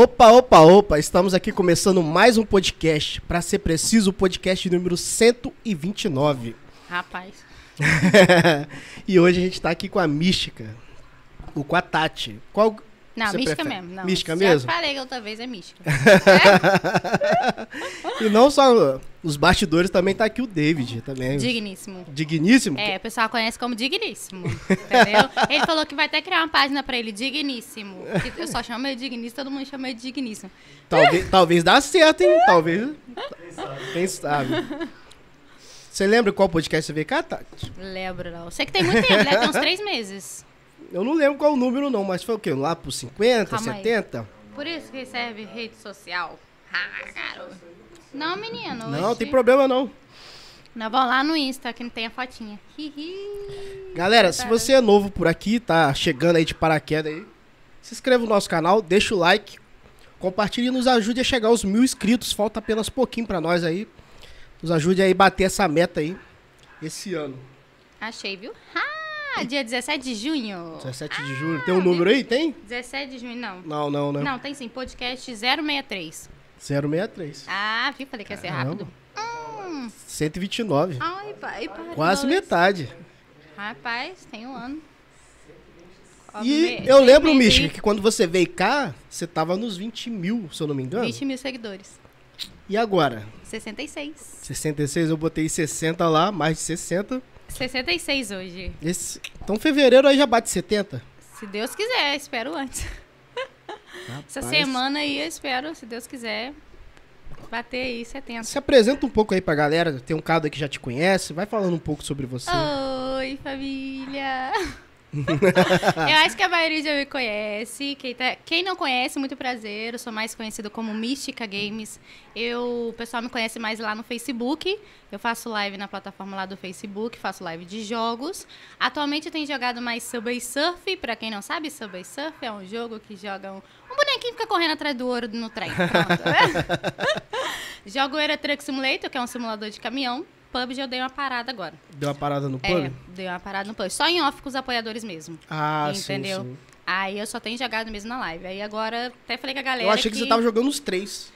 Opa, opa, opa, estamos aqui começando mais um podcast, para ser preciso, o podcast número 129. Rapaz. e hoje a gente tá aqui com a Mística, com a Tati. Qual Não, mística prefere? mesmo. Não, Mística já mesmo? falei que outra vez é mística. E não só os bastidores, também tá aqui o David, também. Digníssimo. Digníssimo? É, o pessoal conhece como digníssimo, entendeu? Ele falou que vai até criar uma página pra ele, digníssimo. Eu só chamo ele digníssimo, todo mundo chama ele digníssimo. Talvez, talvez dá certo, hein? Talvez. Quem sabe? Você lembra qual podcast você veio cá, Tati? Lembro, não. Sei que tem muito tempo, né? Tem uns três meses. Eu não lembro qual o número, não, mas foi o quê? Lá por 50, Calma aí. 70? Por isso que serve rede social. Ah, garoto. Não, menino. Não, hoje- tem problema não. Nós vamos lá no Insta, que não tem a fotinha. Hihi. Galera, se você é novo por aqui, tá chegando aí de paraquedas aí, se inscreva no nosso canal, deixa o like, compartilhe e nos ajude a chegar aos mil inscritos. Falta apenas pouquinho pra nós aí. Nos ajude aí a bater essa meta aí esse ano. Achei, viu? Ah, dia 17 de junho. 17 de julho. Tem um número aí? Tem? 17 de junho, não. Não, não, né? Não, tem sim, podcast 063. 063. Ah, viu? Falei que ia ser Caramba. rápido. Hum, 129. ai, pai, para Quase nós. metade. Rapaz, tem um ano. E eu lembro, Mística, que quando você veio cá, você tava nos 20 mil, se eu não me engano. 20 mil seguidores. E agora? 66. 66, eu botei 60 lá, mais de 60. 66 hoje. Esse... Então fevereiro aí já bate 70. Se Deus quiser, espero antes. Essa Rapaz. semana aí eu espero, se Deus quiser, bater aí 70. Se apresenta um pouco aí pra galera. Tem um cara que já te conhece. Vai falando um pouco sobre você. Oi, família! eu acho que a maioria já me conhece. Quem, tá- quem não conhece, muito prazer. Eu sou mais conhecido como Mística Games. Eu, o pessoal me conhece mais lá no Facebook. Eu faço live na plataforma lá do Facebook, faço live de jogos. Atualmente eu tenho jogado mais Subway Surf. Pra quem não sabe, Subway Surf é um jogo que joga um, um bonequinho que fica correndo atrás do ouro no trem. Pronto. Jogo Euro Truck Simulator, que é um simulador de caminhão. PUBG eu dei uma parada agora. Deu uma parada no É, pub? dei uma parada no PUBG. Só em off com os apoiadores mesmo. Ah, entendeu? sim, sim. Aí eu só tenho jogado mesmo na live. Aí agora até falei com a galera. Eu achei que, você tava jogando os três.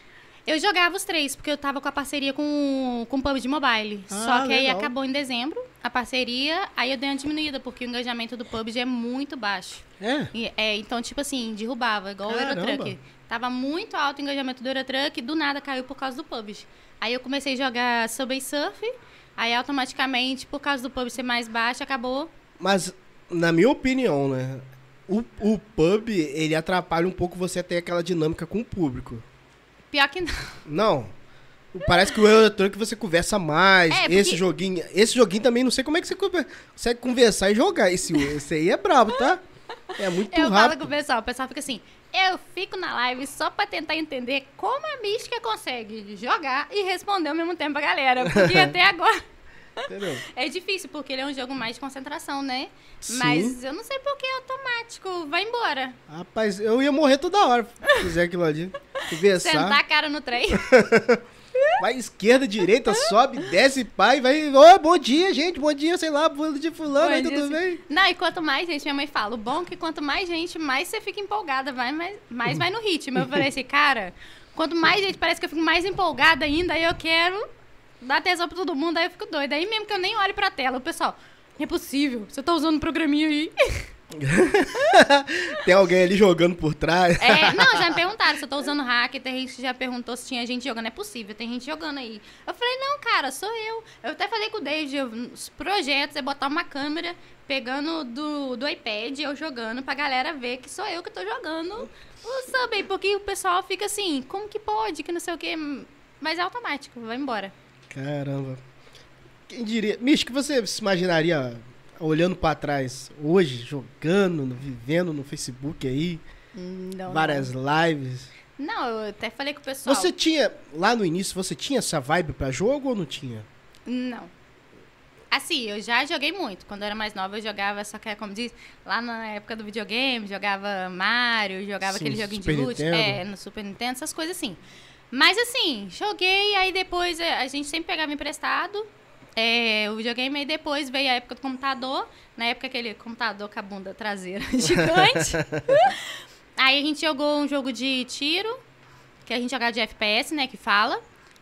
Eu jogava os três, porque eu tava com a parceria com, com o PUBG Mobile. Ah, Só que aí legal. acabou em dezembro a parceria, aí eu dei uma diminuída, porque o engajamento do PUBG é muito baixo. É. E, é, então, tipo assim, derrubava, igual Caramba. o Eurotruck. Tava muito alto o engajamento do Eurotruck, do nada caiu por causa do PUBG. Aí eu comecei a jogar Subway Surf, aí automaticamente, por causa do PUBG ser mais baixo, acabou. Mas, na minha opinião, né? O, o pub, ele atrapalha um pouco você ter aquela dinâmica com o público. Pior que não. Não. Parece que o Eurotruck você conversa mais. É, porque- Esse joguinho. Esse joguinho também, não sei como é que você consegue conversar e jogar. Esse, esse aí é brabo, tá? É muito Eu falo rápido. com o pessoal, o pessoal fica assim, eu fico na live só pra tentar entender como a mística consegue jogar e responder ao mesmo tempo a galera. Porque até agora Entendeu? é difícil, porque ele é um jogo mais de concentração, né? Sim. Mas eu não sei porque é automático, vai embora. Rapaz, eu ia morrer toda hora se fizer aquilo ali. Conversar. Sentar a cara no trem. Vai esquerda, direita, sobe, desce, pai, vai. Ô, bom dia, gente, bom dia, sei lá, bom dia fulano, aí Bom dia, tudo assim. bem? Não, e quanto mais gente, minha mãe fala, o bom é que quanto mais gente, mais você fica empolgada, vai, mais, mais vai no ritmo. Eu falei assim, cara, quanto mais gente, parece que eu fico mais empolgada ainda, aí eu quero dar atenção pra todo mundo, aí eu fico doida. Aí mesmo que eu nem olho pra tela, o pessoal, não é possível, você tá usando um programinha aí. Tem alguém ali jogando por trás. É, não, já me perguntaram se eu tô usando hack, tem gente que já perguntou se tinha gente jogando, é possível, tem gente jogando aí. Eu falei, não, cara, sou eu. Eu até falei com o David, os projetos é botar uma câmera pegando do, do iPad, eu jogando, pra galera ver que sou eu que tô jogando o Subway, porque o pessoal fica assim, como que pode, que não sei o quê, mas é automático, vai embora. Caramba. Quem diria? Mish, que você se imaginaria olhando pra trás hoje, jogando, vivendo no Facebook aí, Não, várias lives? Não, eu até falei com o pessoal. Você tinha, lá no início, você tinha essa vibe pra jogo ou não tinha? Não. Assim, eu já joguei muito. Quando eu era mais nova, eu jogava, só que é como diz, lá na época do videogame, jogava Mario, jogava Sim, aquele joguinho Super de loot. É, no Super Nintendo, essas coisas assim. Mas assim, joguei, aí depois eh, a gente sempre pegava emprestado. É, o videogame, aí depois veio a época do computador. Na época aquele computador com a bunda traseira gigante. Aí a gente jogou um jogo de tiro, que a gente jogava de FPS, né, que fala.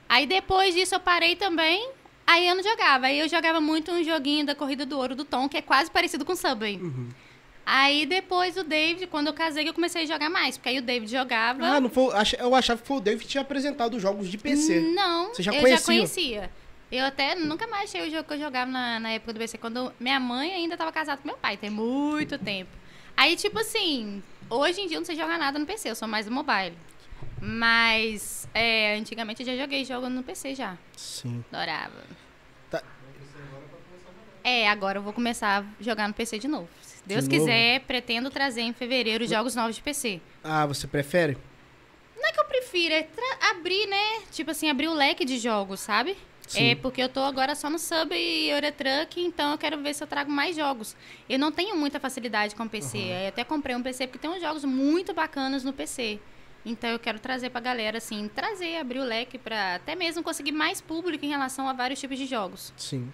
Aí depois disso eu parei também, aí eu não jogava. Aí eu jogava muito um joguinho da Corrida do Ouro do Tom, que é quase parecido com Subway. Uhum. Aí depois o David, quando eu casei, eu comecei a jogar mais, porque aí o David jogava. Ah, não foi, eu achava que foi o David que tinha apresentado os jogos de PC. Não, Você já eu conhecia? já conhecia. Eu até nunca mais achei o jogo que eu jogava na, na época do PC, quando minha mãe ainda estava casada com meu pai, tem muito tempo. Aí, tipo assim, hoje em dia eu não sei jogar nada no PC, eu sou mais do mobile. Mas, é, antigamente eu já joguei jogo no PC já. Sim. Adorava. Tá. É, agora eu vou começar a jogar no PC de novo. Se Deus novo? quiser, pretendo trazer em fevereiro jogos novos de PC. Ah, você prefere? Não é que eu prefiro, é abrir, né? Tipo assim, abrir o leque de jogos, sabe? Sim. É porque eu tô agora só no Sub e Eurotruck, então eu quero ver se eu trago mais jogos. Eu não tenho muita facilidade com PC. Eu até comprei um PC porque tem uns jogos muito bacanas no PC. Então eu quero trazer pra galera, assim, trazer, abrir o leque pra até mesmo conseguir mais público em relação a vários tipos de jogos. Sim.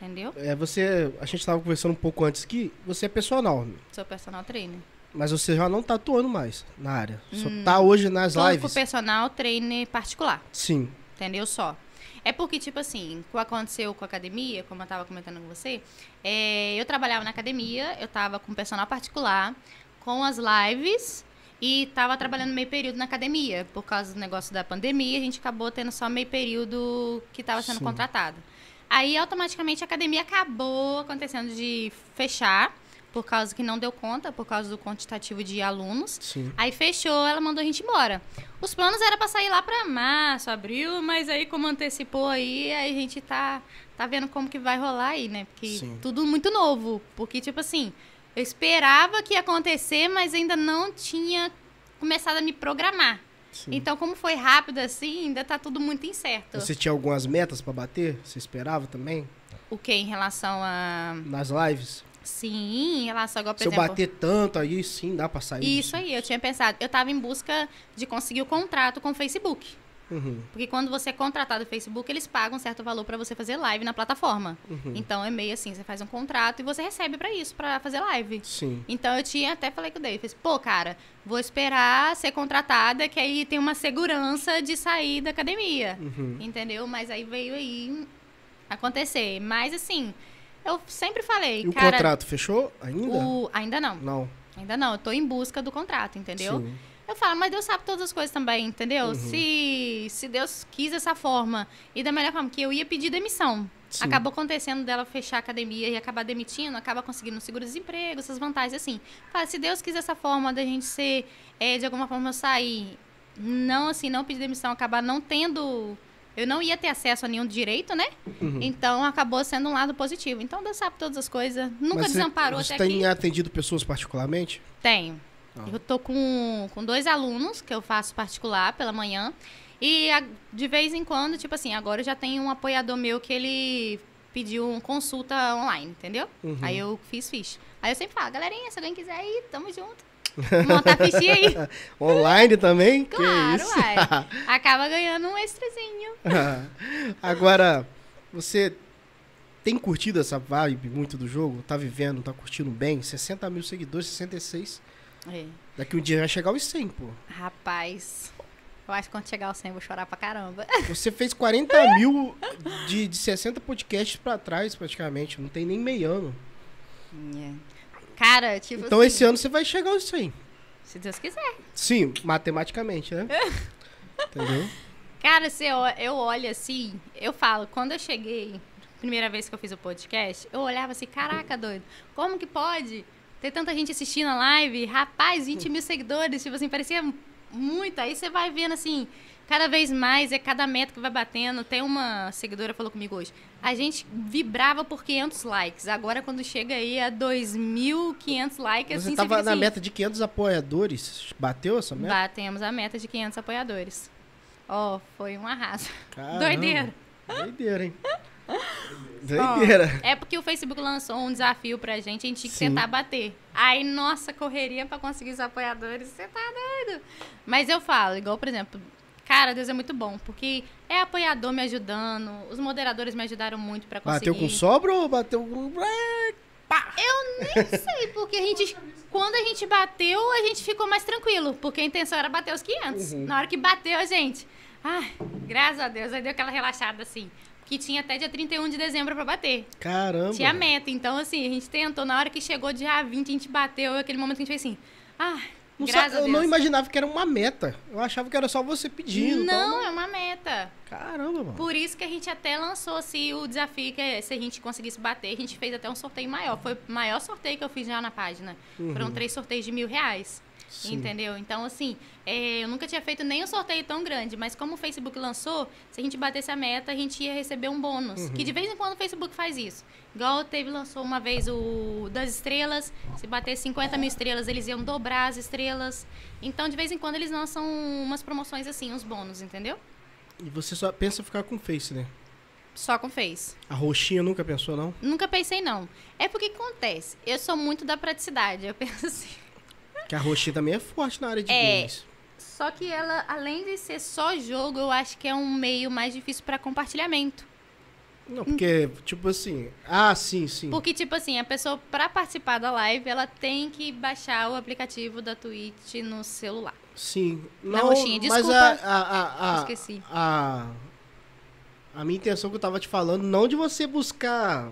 Entendeu? É, você, a gente tava conversando um pouco antes que você é personal, Sou personal trainer. mas você já não tá atuando mais na área. Só tá hoje nas Tô com lives. personal trainer particular. Sim. Entendeu? Só. É porque, tipo assim, o que aconteceu com a academia, como eu tava comentando com você, é, eu trabalhava na academia, eu tava com personal particular, com as lives e tava trabalhando meio período na academia. Por causa do negócio da pandemia, a gente acabou tendo só meio período que tava sendo Sim. contratado. Aí, automaticamente, a academia acabou acontecendo de fechar, por causa que não deu conta, por causa do quantitativo de alunos. Sim. Aí fechou, ela mandou a gente embora. Os planos era pra sair lá pra março, abril, mas aí como antecipou aí, aí a gente tá, tá vendo como que vai rolar aí, né? Porque Sim. tudo muito novo. Porque, tipo assim, eu esperava que ia acontecer, mas ainda não tinha começado a me programar. sim. Então, como foi rápido assim, ainda tá tudo muito incerto. Você tinha algumas metas pra bater? Você esperava também? O que em relação a. Nas lives? Sim, em relação agora, por Se eu exemplo. bater tanto aí, sim, dá pra sair. Isso aí, eu tinha pensado. Eu tava em busca de conseguir o contrato com o Facebook. Uhum. Porque quando você é contratado do Facebook, eles pagam um certo valor para você fazer live na plataforma. Uhum. Então é meio assim, você faz um contrato e você recebe para isso, para fazer live. Sim. Então eu tinha até falei com o David, falei, assim, pô, cara, vou esperar ser contratada, que aí tem uma segurança de sair da academia. Uhum. Entendeu? Mas aí veio aí acontecer. Mas assim, eu sempre falei, E o cara, contrato fechou ainda? o- ainda não. Não. Ainda não, eu tô em busca do contrato, entendeu? Sim. Eu falo, mas Deus sabe todas as coisas também, entendeu? Uhum. Se, se Deus quis dessa forma e da melhor forma, que eu ia pedir demissão. Sim. Acabou acontecendo dela fechar a academia e acabar demitindo, acaba conseguindo um seguro-desemprego, essas vantagens assim. Fala, se Deus quis dessa forma da gente ser, é, de alguma forma, eu sair, não assim, não pedir demissão, acabar não tendo. Eu não ia ter acesso a nenhum direito, né? Uhum. Então acabou sendo um lado positivo. Então Deus sabe todas as coisas. Nunca Mas desamparou você até tem aqui. atendido pessoas particularmente? Tenho. Ah. Eu tô com, com dois alunos que eu faço particular pela manhã. E a- de vez em quando, tipo assim, agora eu já tenho um apoiador meu que ele pediu uma consulta online, entendeu? Uhum. Aí eu fiz ficha. Aí eu sempre falo, galerinha, se alguém quiser ir, tamo junto. Montar a fichinha aí. Online também? Que Claro, isso? uai. Acaba ganhando um extrazinho. Agora, você tem curtido essa vibe muito do jogo? Tá vivendo, tá curtindo bem? 60 mil seguidores, 66. É. Daqui um dia vai chegar aos 100, pô. Rapaz, eu acho que quando chegar ao 100 eu vou chorar pra caramba. Você fez 40 mil de, de 60 podcasts pra trás, praticamente. Não tem nem meio ano. É. Cara, tipo Então assim, esse ano você vai chegar aos 100. se Deus quiser. Sim, matematicamente, né? Entendeu? Cara, se eu, eu olho assim, eu falo, quando eu cheguei, primeira vez que eu fiz o podcast, eu olhava assim, caraca, doido, como que pode ter tanta gente assistindo a live? Rapaz, 20 mil seguidores, tipo assim, parecia muito. Aí você vai vendo assim, cada vez mais, é cada meta que vai batendo. Tem uma seguidora falou comigo hoje, a gente vibrava por 500 likes, agora quando chega aí a 2.500 likes, Você assim, tava fica na assim, meta de 500 apoiadores. Bateu essa meta? Batemos a meta de 500 apoiadores. Ó, foi um arraso. Caramba. Doideira. Doideira, hein? Doideira. É porque o Facebook lançou um desafio pra gente, a gente tinha que Sim. tentar bater. Aí, nossa, correria pra conseguir os apoiadores, você tá doido. Mas eu falo, igual, por exemplo, cara, Deus é muito bom, porque é apoiador me ajudando, os moderadores me ajudaram muito pra conseguir. Bateu com sobra ou bateu com. pá! Eu nem sei, porque a gente. Quando a gente bateu, a gente ficou mais tranquilo. Porque a intenção era bater os 500. Uhum. Na hora que bateu, a gente. Ai, graças a Deus, aí deu aquela relaxada assim. Que tinha até dia 31 de dezembro pra bater. Caramba! Tinha meta. Então, assim, a gente tentou. Na hora que chegou dia 20, a gente bateu. Aquele momento que a gente fez assim. Ah, Não graças eu não imaginava que era uma meta. Eu achava que era só você pedindo. Não, tal, é uma meta. mas- Caramba, mano. Por isso que a gente até lançou assim, o desafio que é, se a gente conseguisse bater, a gente fez até um sorteio maior. Foi o maior sorteio que eu fiz já na página. Foram três sorteios de mil reais. Sim. Entendeu? Então, assim, é, eu nunca tinha feito nem um sorteio tão grande, mas como o Facebook lançou, se a gente batesse a meta, a gente ia receber um bônus. Uhum. Que de vez em quando o Facebook faz isso. Igual teve, lançou uma vez o das estrelas. Se bater 50 mil estrelas, eles iam dobrar as estrelas. Então, de vez em quando, eles lançam umas promoções assim, uns bônus, entendeu? E você só pensa em ficar com Face, né? Só com Face. A roxinha nunca pensou, não? Nunca pensei, não. É porque que acontece? Eu sou muito da praticidade. Eu penso assim. Que a roxinha também é forte na área de É. games. Só que ela, além de ser só jogo, eu acho que é um meio mais difícil para compartilhamento. Não, porque, tipo assim. Ah, sim, sim. Porque, tipo assim, a pessoa, para participar da live, ela tem que baixar o aplicativo da Twitch no celular. Sim. Na Não, roxinha, mas desculpa. a, a, a, a, Esqueci. a, a minha intenção que eu tava te falando, não de você buscar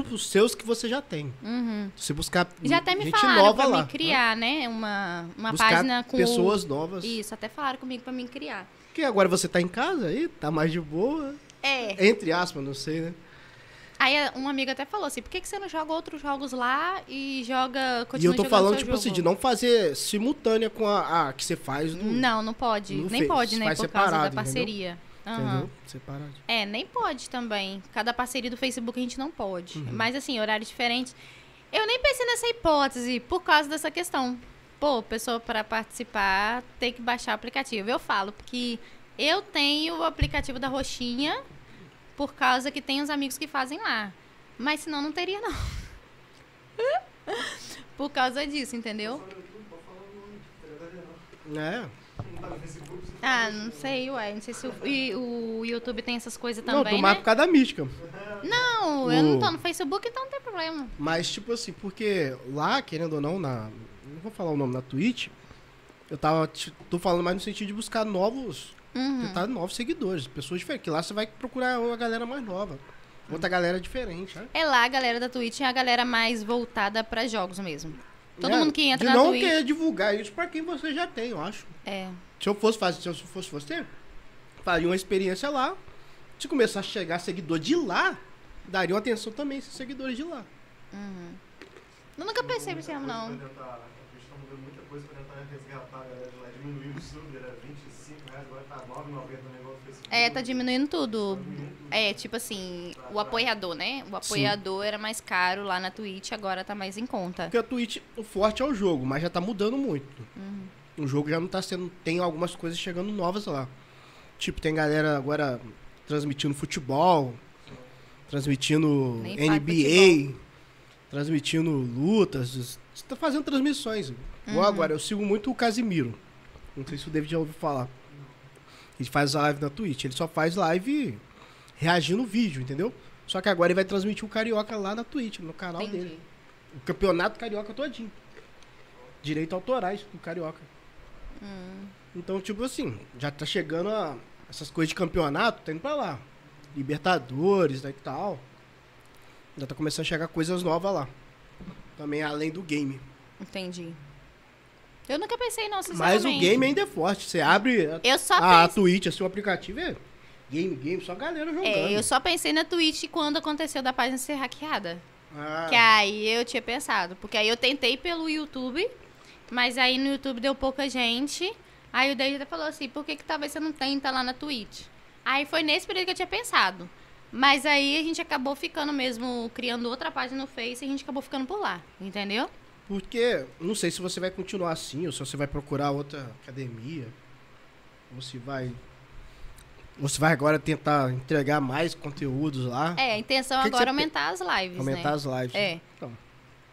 os seus que você já tem. Uhum. Você buscar Já até me gente falaram nova pra lá. me criar, né? Uma, uma buscar página com. pessoas novas. Isso, até falaram comigo pra me criar. Porque agora você tá em casa aí, tá mais de boa. É. Entre aspas, não sei, né? Aí um amigo até falou assim: por que, que você não joga outros jogos lá e joga. e eu tô falando, tipo jogo? assim, de não fazer simultânea com a, a que você faz no. Não, não pode. Nem Face, pode, né? Por causa separado, da entendeu? Entendeu? Separado. É, nem pode também. Cada parceria do Facebook a gente não pode. Uhum. Mas assim, horário diferente. Eu nem pensei nessa hipótese por causa dessa questão. Pô, pessoa para participar tem que baixar o aplicativo. Eu falo, porque eu tenho o aplicativo da Roxinha por causa que tem os amigos que fazem lá. Mas senão não teria, não. por causa disso, entendeu? É. Ah, não sei, ué. Não sei se o, e o YouTube tem essas coisas não, também, tô mais né? por causa da mística. Não, eu não tô no Facebook, então não tem problema. Mas, tipo assim, porque lá, querendo ou não, na. Não vou falar o nome na Twitch. Eu tava. Tô falando mais no sentido de buscar novos. Uhum. Tentar novos seguidores, pessoas diferentes. Que lá você vai procurar uma galera mais nova. Outra galera diferente, né? É lá a galera da Twitch é a galera mais voltada pra jogos mesmo. Todo É, mundo que entra de na não Twitch. querer divulgar isso pra quem você já tem, eu acho. É. Se eu fosse fazer, se eu fosse você, faria uma experiência lá. Se começar a chegar seguidor de lá, daria uma atenção também a esses seguidores de lá. Eu nunca pensei cima, não. Pra tentar, a Twitch tá mudando muita coisa pra tentar resgatar a galera de lá. Diminuiu o sub, era 25 reais, agora tá 9,90 no negócio do Facebook. É, tá diminuindo tudo. É, tipo assim, o apoiador, né? O apoiador era mais caro lá na Twitch, agora tá mais em conta. Porque a Twitch, o forte é o jogo, mas já tá mudando muito. Uhum. O jogo já não tá sendo. Tem algumas coisas chegando novas lá. Tipo, tem galera agora transmitindo futebol, transmitindo Nem NBA, transmitindo lutas. Você tá fazendo transmissões. Uhum. Igual agora, eu sigo muito o Casimiro. Não sei se o David já ouviu falar. Ele faz live na Twitch. Ele só faz live reagindo vídeo, entendeu? Só que agora ele vai transmitir o Carioca lá na Twitch, no canal dele. Entendi. O campeonato carioca todinho. Direito autorais do carioca. Hum. Então, tipo assim, já tá chegando a essas coisas de campeonato, tá indo pra lá. Libertadores né, e tal. Já tá começando a chegar coisas novas lá. Também além do game. Entendi. Eu nunca pensei, não, Mas o game ainda é forte. Você abre a, Eu só a pensei. Twitch, assim, o aplicativo é game, game, só galera jogando. É, eu só pensei na Twitch quando aconteceu da página ser hackeada. Ah, Que aí eu tinha pensado. Porque aí eu tentei pelo YouTube, mas aí no YouTube deu pouca gente. Aí o David até falou assim, por que, que talvez você não tenta lá na Twitch? Aí foi nesse período que eu tinha pensado. Mas aí a gente acabou ficando mesmo, criando outra página no Face e a gente acabou ficando por lá, entendeu? Porque não sei se você vai continuar assim, ou se você vai procurar outra academia. Ou se vai. Ou se vai agora tentar entregar mais conteúdos lá. É, a intenção Que que agora é aumentar as lives, aumentar né? as lives. É. Então,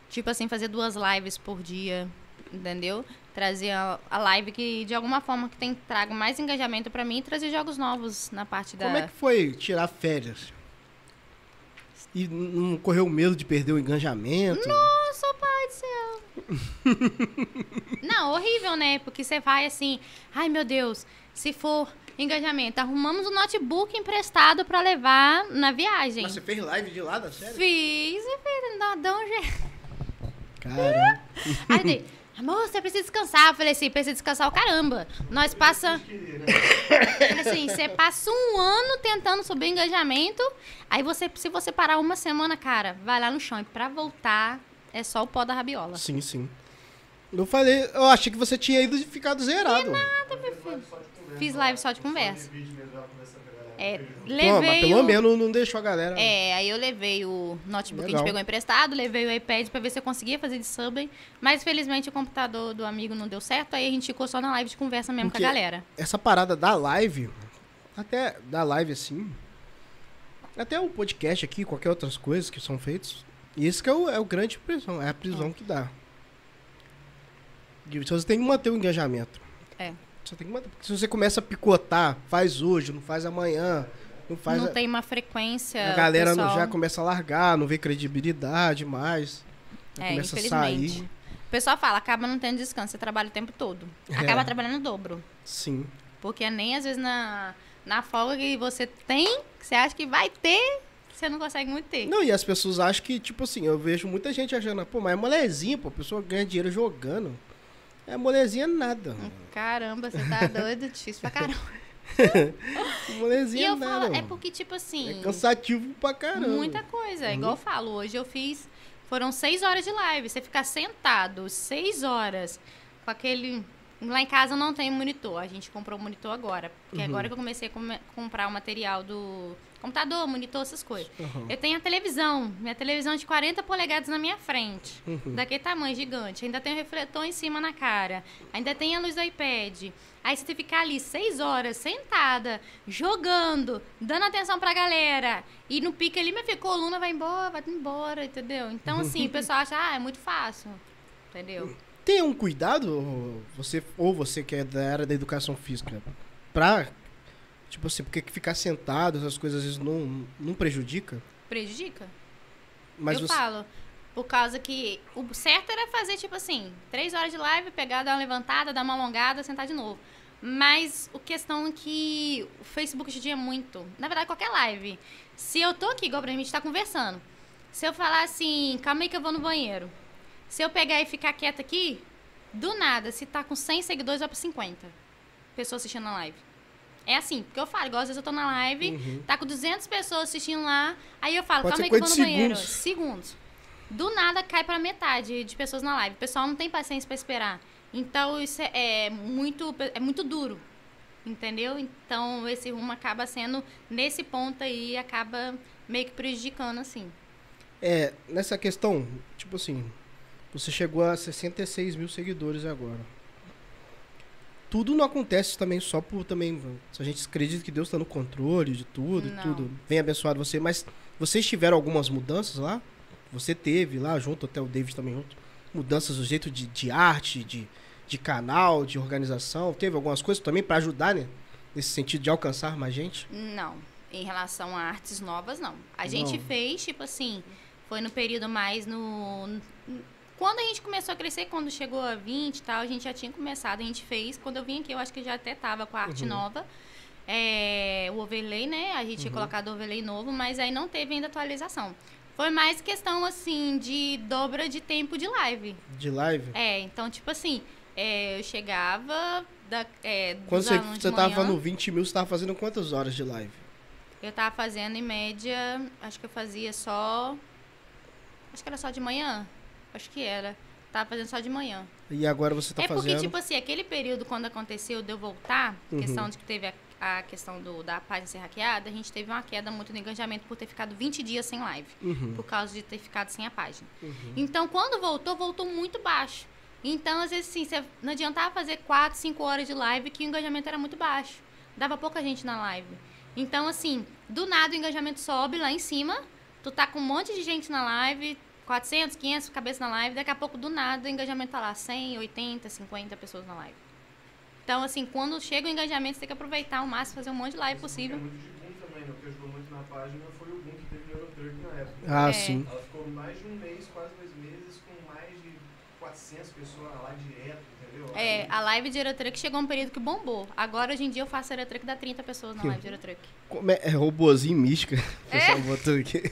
Tipo assim, fazer duas lives por dia, entendeu? Trazer a, a live que, de alguma forma, que tem trago mais engajamento pra mim e trazer jogos novos na parte da... como é que foi tirar férias? E não correu medo de perder o engajamento? Nossa, pai do céu. Não, horrível, né? Porque você vai assim, ai meu Deus, se for engajamento, arrumamos um notebook emprestado pra levar na viagem. Mas você fez live de lá, da série? Fiz, e fiz, dá, um jeito. Caramba. Aí amor, você precisa descansar. Eu falei assim, precisa descansar o caramba. Nós passa. Assim, você passa um ano tentando subir o engajamento. Aí você, se você parar uma semana, cara, vai lá no chão. E pra voltar, é só o pó da rabiola. Sim, sim. Eu falei, eu achei que você tinha ido e ficado zerado. Fiz live só de conversa. É. Pô, mas levei pelo o... menos não deixou a galera. É, aí eu levei o notebook que a gente pegou emprestado, levei o iPad pra ver se eu conseguia fazer de Subway, mas felizmente o computador do amigo não deu certo, aí a gente ficou só na live de conversa mesmo Porque- com a galera. Essa parada da live, até da live assim, até o podcast aqui, qualquer outras coisas que são feitas, isso que é o, é o grande prisão, é a prisão que dá. Você tem que manter o engajamento. É. Você tem que manter, porque se você começa a picotar, faz hoje, não faz amanhã, não faz... não a- tem uma frequência. a galera não- pessoal. já começa a largar, não vê credibilidade mais. É, começa a sair. O pessoal fala, acaba não tendo descanso, você trabalha o tempo todo. Acaba É. trabalhando o dobro. Sim. Porque é nem às vezes na, na folga que você tem, que você acha que vai ter, você não consegue muito ter. Não, e as pessoas acham que, tipo assim, eu vejo muita gente achando, pô, mas é molezinha, pô, a pessoa ganha dinheiro jogando. É molezinha nada. Caramba, você tá doido, difícil pra caramba. E Molezinha eu nada. falo, é porque, tipo assim. É cansativo pra caramba. Muita coisa. É Igual eu falo, hoje eu fiz. Foram seis horas de live. Você ficar sentado seis horas com aquele. Lá em casa não tem monitor. A gente comprou o monitor agora. Porque agora que eu comecei a come- comprar o material do computador, monitor, essas coisas. Uhum. Eu tenho a televisão. Minha televisão é de 40 polegadas na minha frente. Uhum. Daquele tamanho gigante. Ainda tem o refletor em cima na cara. Ainda tem a luz do iPad. Aí você tem que ficar ali seis horas sentada, jogando, dando atenção pra galera. E no pique ali, minha filha, coluna vai embora, vai embora, entendeu? Então, assim, o pessoal acha, ah, é muito fácil. Entendeu? Tenha um cuidado, você, ou você que é da área da educação física, pra, tipo assim, porque ficar sentado, essas coisas às vezes não, não prejudica. Prejudica? Mas eu você. falo. Por causa que o certo era fazer, tipo assim, três horas de live, pegar, dar uma levantada, dar uma alongada, sentar de novo. Mas o questão é que o Facebook judia muito. Na verdade, qualquer live. Se eu tô aqui, igual pra gente tá conversando. Se eu falar assim, calma aí que eu vou no banheiro. Se eu pegar e ficar quieta aqui, do nada, se tá com 100 seguidores, vai pra 50 pessoas assistindo a live. É assim, porque eu falo, igual às vezes eu tô na live, Uhum. tá com 200 pessoas assistindo lá, aí eu falo, Pode calma aí que eu vou no de banheiro. segundos. Segundos. Do nada cai pra metade de pessoas na live. O pessoal não tem paciência pra esperar. Então isso é, é muito é muito duro. Entendeu? Então esse rumo acaba sendo nesse ponto aí acaba meio que prejudicando assim. É, nessa questão, tipo assim, você chegou a 66 mil seguidores agora. Tudo não acontece também só por também. Se a gente acredita que Deus está no controle de tudo e Não. tudo. Vem abençoado você, mas vocês tiveram algumas mudanças lá? Você teve lá junto, até o David também junto. Mudanças do jeito de, de arte, de, de canal, de organização. Teve algumas coisas também para ajudar, né? Nesse sentido de alcançar mais gente? Não, em relação a artes novas, não. A gente Não. fez, tipo assim, foi no período mais no. Quando a gente começou a crescer, quando chegou a 20 e tal, a gente já tinha começado, a gente fez. Quando eu vim aqui, eu acho que já até tava com a arte Uhum. nova. É, o overlay, né? A gente tinha colocado o overlay novo, mas aí não teve ainda atualização. Foi mais questão, assim, de dobra de tempo de live. De live? É, então, tipo assim, é, eu chegava da, é, Quando você, você tava manhã. no 20 mil, você tava fazendo quantas horas de live? Eu tava fazendo em média, acho que eu fazia só. Acho que era só de manhã. Acho que era. Tava fazendo só de manhã. E agora você tá é porque, fazendo. tipo assim, aquele período quando aconteceu de eu voltar, Uhum. questão de que teve a, a questão do, da página ser hackeada, a gente teve uma queda muito no engajamento por ter ficado 20 dias sem live. Uhum, Por causa de ter ficado sem a página. uhum. Então, quando voltou, voltou muito baixo. Então, às vezes, assim, você não adiantava fazer 4, 5 horas de live que o engajamento era muito baixo. Dava pouca gente na live. Então, assim, do nada o engajamento sobe lá em cima. Tu tá com um monte de gente na live, 400, 500 cabeças na live. Daqui a pouco, do nada, o engajamento tá lá 100, 80, 50 pessoas na live. Então, assim, quando chega o engajamento, você tem que aproveitar ao máximo, fazer um monte de live possível. É muito de boom também, né? O que ajudou muito na página foi o boom que teve no Eurotruck na época. Ah, É. sim. Ela ficou mais de um mês, quase dois meses, com mais de 400 pessoas lá direto, entendeu? É, a live de Eurotruck chegou um período que bombou. Agora, hoje em dia, eu faço Eurotruck dá 30 pessoas na live de Eurotruck. Como é, é robozinho mística. Pessoal botou aqui.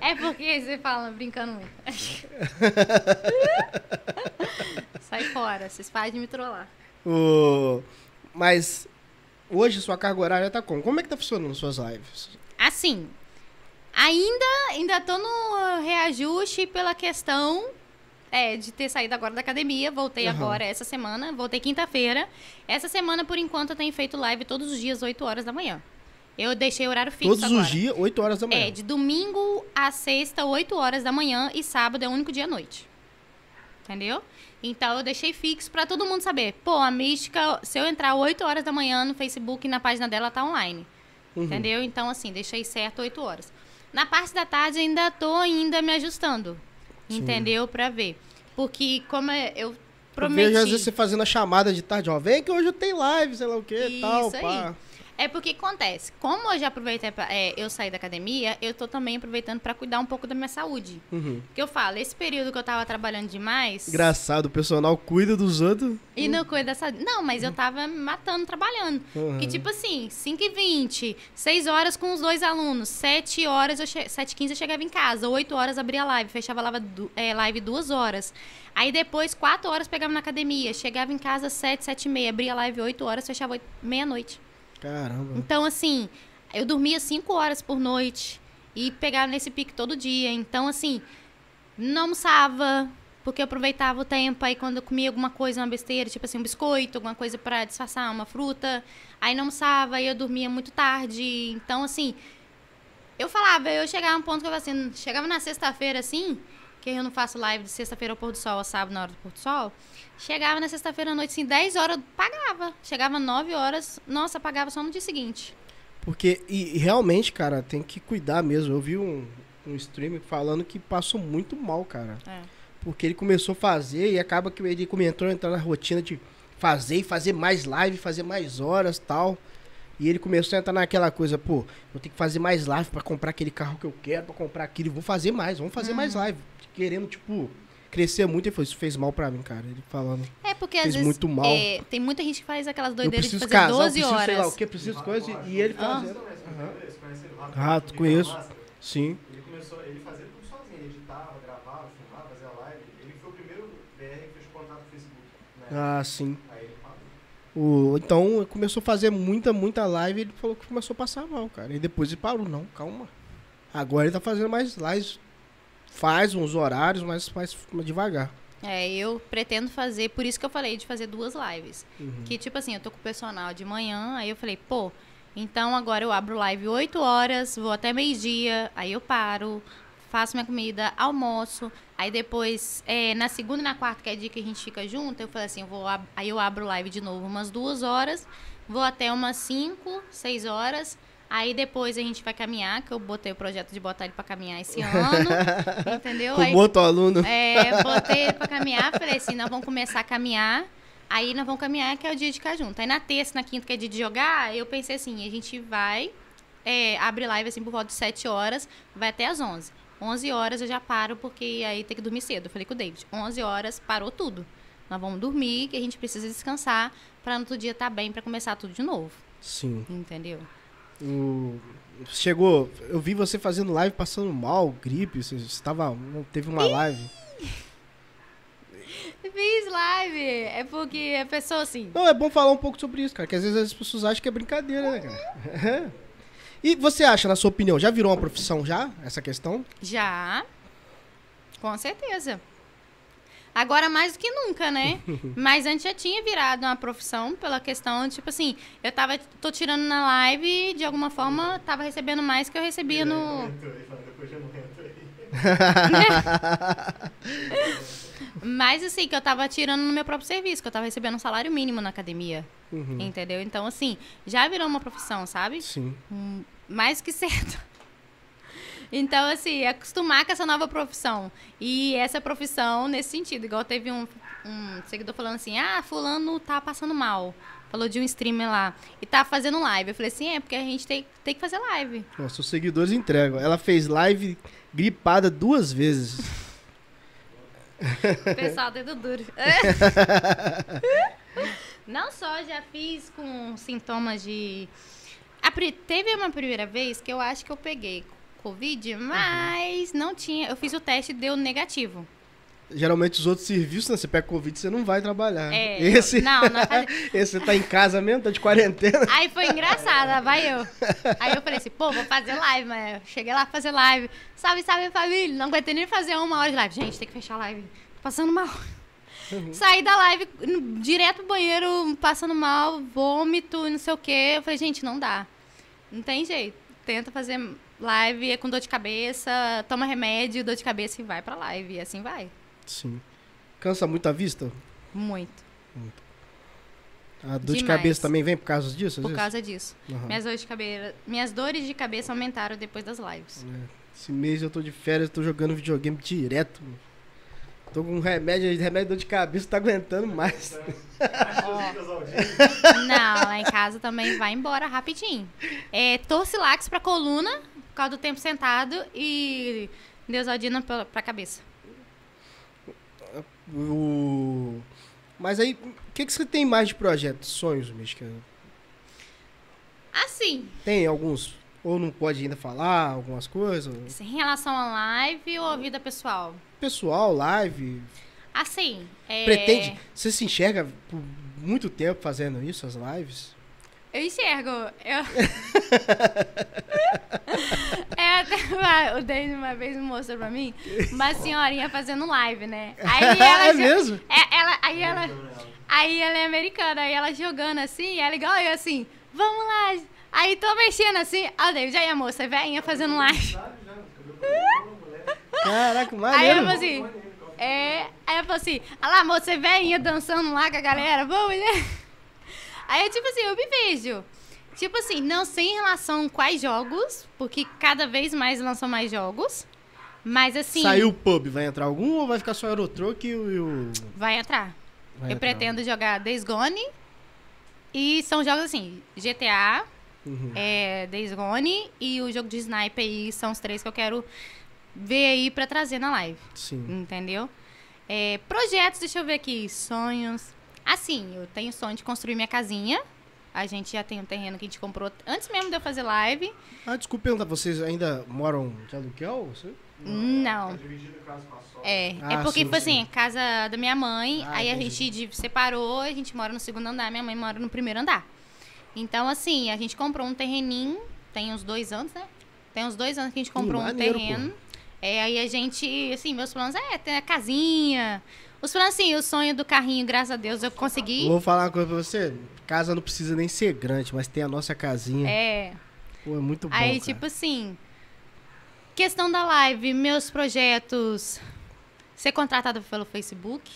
É porque você fala brincando muito. Sai fora, vocês de me trollar. O... Mas hoje sua carga horária tá como? Como é que tá funcionando suas lives? Assim, ainda, ainda tô no reajuste pela questão é, de ter saído agora da academia. Voltei Aham. agora essa semana, voltei quinta-feira. Essa semana, por enquanto, eu tenho feito live todos os dias, 8 horas da manhã. Eu deixei horário fixo Todos agora. os dias, 8 horas da manhã. É, de domingo a sexta, 8 horas da manhã e sábado é o único dia à noite. Entendeu? Então eu deixei fixo pra todo mundo saber. Pô, a Mística, se eu entrar 8 horas da manhã no Facebook, na página dela tá online. Uhum. Entendeu? Então, assim, deixei certo 8 horas. Na parte da tarde ainda tô ainda me ajustando. Sim. Entendeu? Pra ver. Porque como é- eu Eu prometi. vejo às vezes você fazendo a chamada de tarde, ó. Vem que hoje eu tenho live, sei lá o que Isso tal, aí. pá. É porque acontece, como eu já aproveitei, pra, é, eu saí da academia, eu tô também aproveitando pra cuidar um pouco da minha saúde. Uhum. Porque eu falo, esse período que eu tava trabalhando demais. Engraçado, o personal cuida dos outros. E não cuida da saúde. Não, mas eu tava me matando trabalhando. Uhum. Que tipo assim, 5 e 20, 6 horas com os dois alunos, 7 horas, eu che... 7 e 15 eu chegava em casa, 8 horas abria live, fechava live, du... é, live duas horas. Aí depois, 4 horas pegava na academia, chegava em casa 7, 7 e meia, abria a live 8 horas, fechava oito- meia-noite. Caramba. Então, assim, eu dormia 5 horas por noite e pegava nesse pique todo dia. Então, assim, não almoçava, porque eu aproveitava o tempo. Aí, quando eu comia alguma coisa, uma besteira, tipo assim, um biscoito, alguma coisa pra disfarçar, uma fruta, aí não almoçava, aí eu dormia muito tarde. Então, assim, eu falava, eu chegava a um ponto que eu falava assim, chegava na sexta-feira, assim, que eu não faço live de sexta-feira ao pôr do sol, sábado na hora do pôr do sol. Chegava na sexta-feira à noite, assim, 10 horas, pagava. Chegava 9 horas, nossa, pagava só no dia seguinte. Porque, e, e realmente, cara, tem que cuidar mesmo. Eu vi um, um streamer falando que passou muito mal, cara. É. Porque ele começou a fazer e acaba que ele começou a entrar na rotina de fazer e fazer mais live, fazer mais horas tal. E ele começou a entrar naquela coisa, pô, eu tenho que fazer mais live pra comprar aquele carro que eu quero, pra comprar aquilo. Vou fazer mais, vamos fazer mais live. Querendo, tipo, crescer muito. E foi, isso fez mal pra mim, cara. Ele falando. É porque Fez às vezes muito mal. é, tem muita gente que faz aquelas doideiras de fazer casar, eu 12 preciso, sei lá o horas. que, preciso coisa. E ele Ah. fazendo. Ele? Rato, Rato, de conheço. Massa? Sim. Ele começou, ele fazia tudo sozinho, ele editava, gravava, filmava, fazia live. Ele foi o primeiro BR que fez contato com o Facebook. Né? Ah, sim. Aí ele parou. O, então começou a fazer muita, muita live e ele falou que começou a passar mal, cara. E depois ele parou, não, calma. Agora ele tá fazendo mais lives. Faz uns horários, mas mais devagar. É, eu pretendo fazer, por isso que eu falei de fazer duas lives. Uhum. Que tipo assim, eu tô com o personal de manhã, aí eu falei, pô, então agora eu abro live 8 horas, vou até meio-dia, aí eu paro, faço minha comida, almoço, aí depois, é, na segunda e na quarta, que é dia que a gente fica junto, eu falei assim, eu vou, aí eu abro live de novo umas duas horas, vou até umas 5, 6 horas, aí depois a gente vai caminhar, que eu botei o projeto de botar ele pra caminhar esse ano, entendeu? Aí Como outro aluno. é, botei ele pra caminhar, falei assim, nós vamos começar a caminhar. Aí nós vamos caminhar, que é o dia de ficar junto. Aí na terça, na quinta, que é dia de jogar, eu pensei assim, a gente vai, é, abre live assim por volta de 7 horas, vai até as 11. 11 horas eu já paro, porque aí tem que dormir cedo. Eu falei com o David, 11 horas parou tudo. Nós vamos dormir, que a gente precisa descansar, pra no outro dia estar bem, pra começar tudo de novo. Sim. Entendeu? O- Chegou. Eu vi você fazendo live passando mal, gripe. Você estava. Teve uma live. Fiz live, é porque a pessoa assim... Não, é bom falar um pouco sobre isso, cara. Que às vezes as pessoas acham que é brincadeira, né, cara? E você acha, na sua opinião, já virou uma profissão já, essa questão? Já. Com certeza. Agora mais do que nunca, né? Mas antes já tinha virado uma profissão pela questão, tipo assim, eu tava, tô tirando na live e de alguma forma tava recebendo mais que eu recebia no. depois não. Mas assim, que eu tava tirando no meu próprio serviço, que eu tava recebendo um salário mínimo na academia. Uhum. Entendeu? Então, assim, já virou uma profissão, sabe? Sim. Hum, mais que certo. Então, assim, acostumar com essa nova profissão. E essa profissão nesse sentido. Igual teve um, um seguidor falando assim, ah, fulano tá passando mal. falou de um streamer lá. E tá fazendo live. Eu falei assim, é, porque a gente tem, tem que fazer live. Nossa, os seguidores entregam. Ela fez live gripada duas vezes. Pessoal, dedo duro. Não só já fiz com sintomas de. A Teve uma primeira vez que eu acho que eu peguei Covid, mas não tinha. Eu fiz o teste e deu negativo. Geralmente os outros serviços, né? Você pega Covid, você não vai trabalhar. É, Esse, não, não vai esse tá em casa mesmo, tá de quarentena. Aí foi engraçado, vai eu. Aí eu falei assim, pô, vou fazer live, mas eu cheguei lá pra fazer live. Salve, salve família. Não aguentei nem fazer uma hora de live. Gente, tem que fechar a live. Tô passando mal. Saí da live direto pro banheiro, passando mal, vômito, não sei o quê. Eu falei, gente, não dá. Não tem jeito. Tenta fazer live é com dor de cabeça, toma remédio, dor de cabeça e vai pra live. E assim vai. Sim. Cansa muito a vista? Muito. A dor de Demais. cabeça também vem por causa disso? Por causa disso. Aham. Minhas dores de cabeça, minhas dores de cabeça aumentaram depois das lives. É. Esse mês eu tô de férias, tô jogando videogame direto. mano. Tô com um remédio, remédio de dor de cabeça, tá aguentando mais. Não, lá em casa também vai embora rapidinho. É Torcilax pra coluna, causa do tempo sentado, e Deusaldina pra, pra cabeça. O... Mas aí, o que, que você tem mais de projetos, sonhos, mexicano? Assim, Tem alguns? Ou não pode ainda falar algumas coisas? em relação à live ou à vida pessoal? Pessoal, live, Assim, é... pretende... Você se enxerga por muito tempo fazendo isso, as lives? Eu enxergo. Eu... é até uma, o David uma vez me mostrou pra mim uma senhorinha fazendo live, né? Aí ela é mesmo? É, ela, aí ela, aí ela é americana, aí ela jogando assim, ela igual eu assim, vamos lá. Aí tô mexendo assim, ó, David, aí a moça, velhinha fazendo live. Caraca, Aí maneiro. ela falou assim, é, aí ela falou assim, olha lá, moça, você velhinha dançando lá com a galera, vamos, né? Aí, tipo assim, eu me vejo. Tipo assim, não sei em relação quais jogos, porque cada vez mais lançam mais jogos. Mas assim, Saiu o pub, vai entrar algum ou vai ficar só Eurotruck o... e o- vai entrar. vai eu entrar? pretendo jogar Days Gone. E são jogos assim, GTA, Uhum. é, Days Gone e o jogo de sniper aí são os três que eu quero ver aí pra trazer na live. Sim. Entendeu? É, projetos, deixa eu ver aqui. Sonhos. Assim, eu tenho sonho de construir minha casinha. A gente já tem um terreno que a gente comprou antes mesmo de eu fazer live. Ah, desculpa perguntar, vocês ainda moram de aluguel? Você? Não. Tá a sogra. É, é Ah, porque, sim, tipo sim. assim, casa da minha mãe, Ah, aí a entendi. gente de- separou, a gente mora no segundo andar, minha mãe mora no primeiro andar. Então, assim, a gente comprou um terreninho, tem uns dois anos, né? Tem uns dois anos que a gente comprou um maneiro, terreno. É, aí a gente, assim, meus planos é ter a casinha. Os assim, o sonho do carrinho, graças a Deus, eu consegui. Vou falar uma coisa pra você. Casa não precisa nem ser grande, mas tem a nossa casinha. É. Pô, é muito bom, Aí, cara. tipo assim, questão da live, meus projetos, ser contratado pelo Facebook.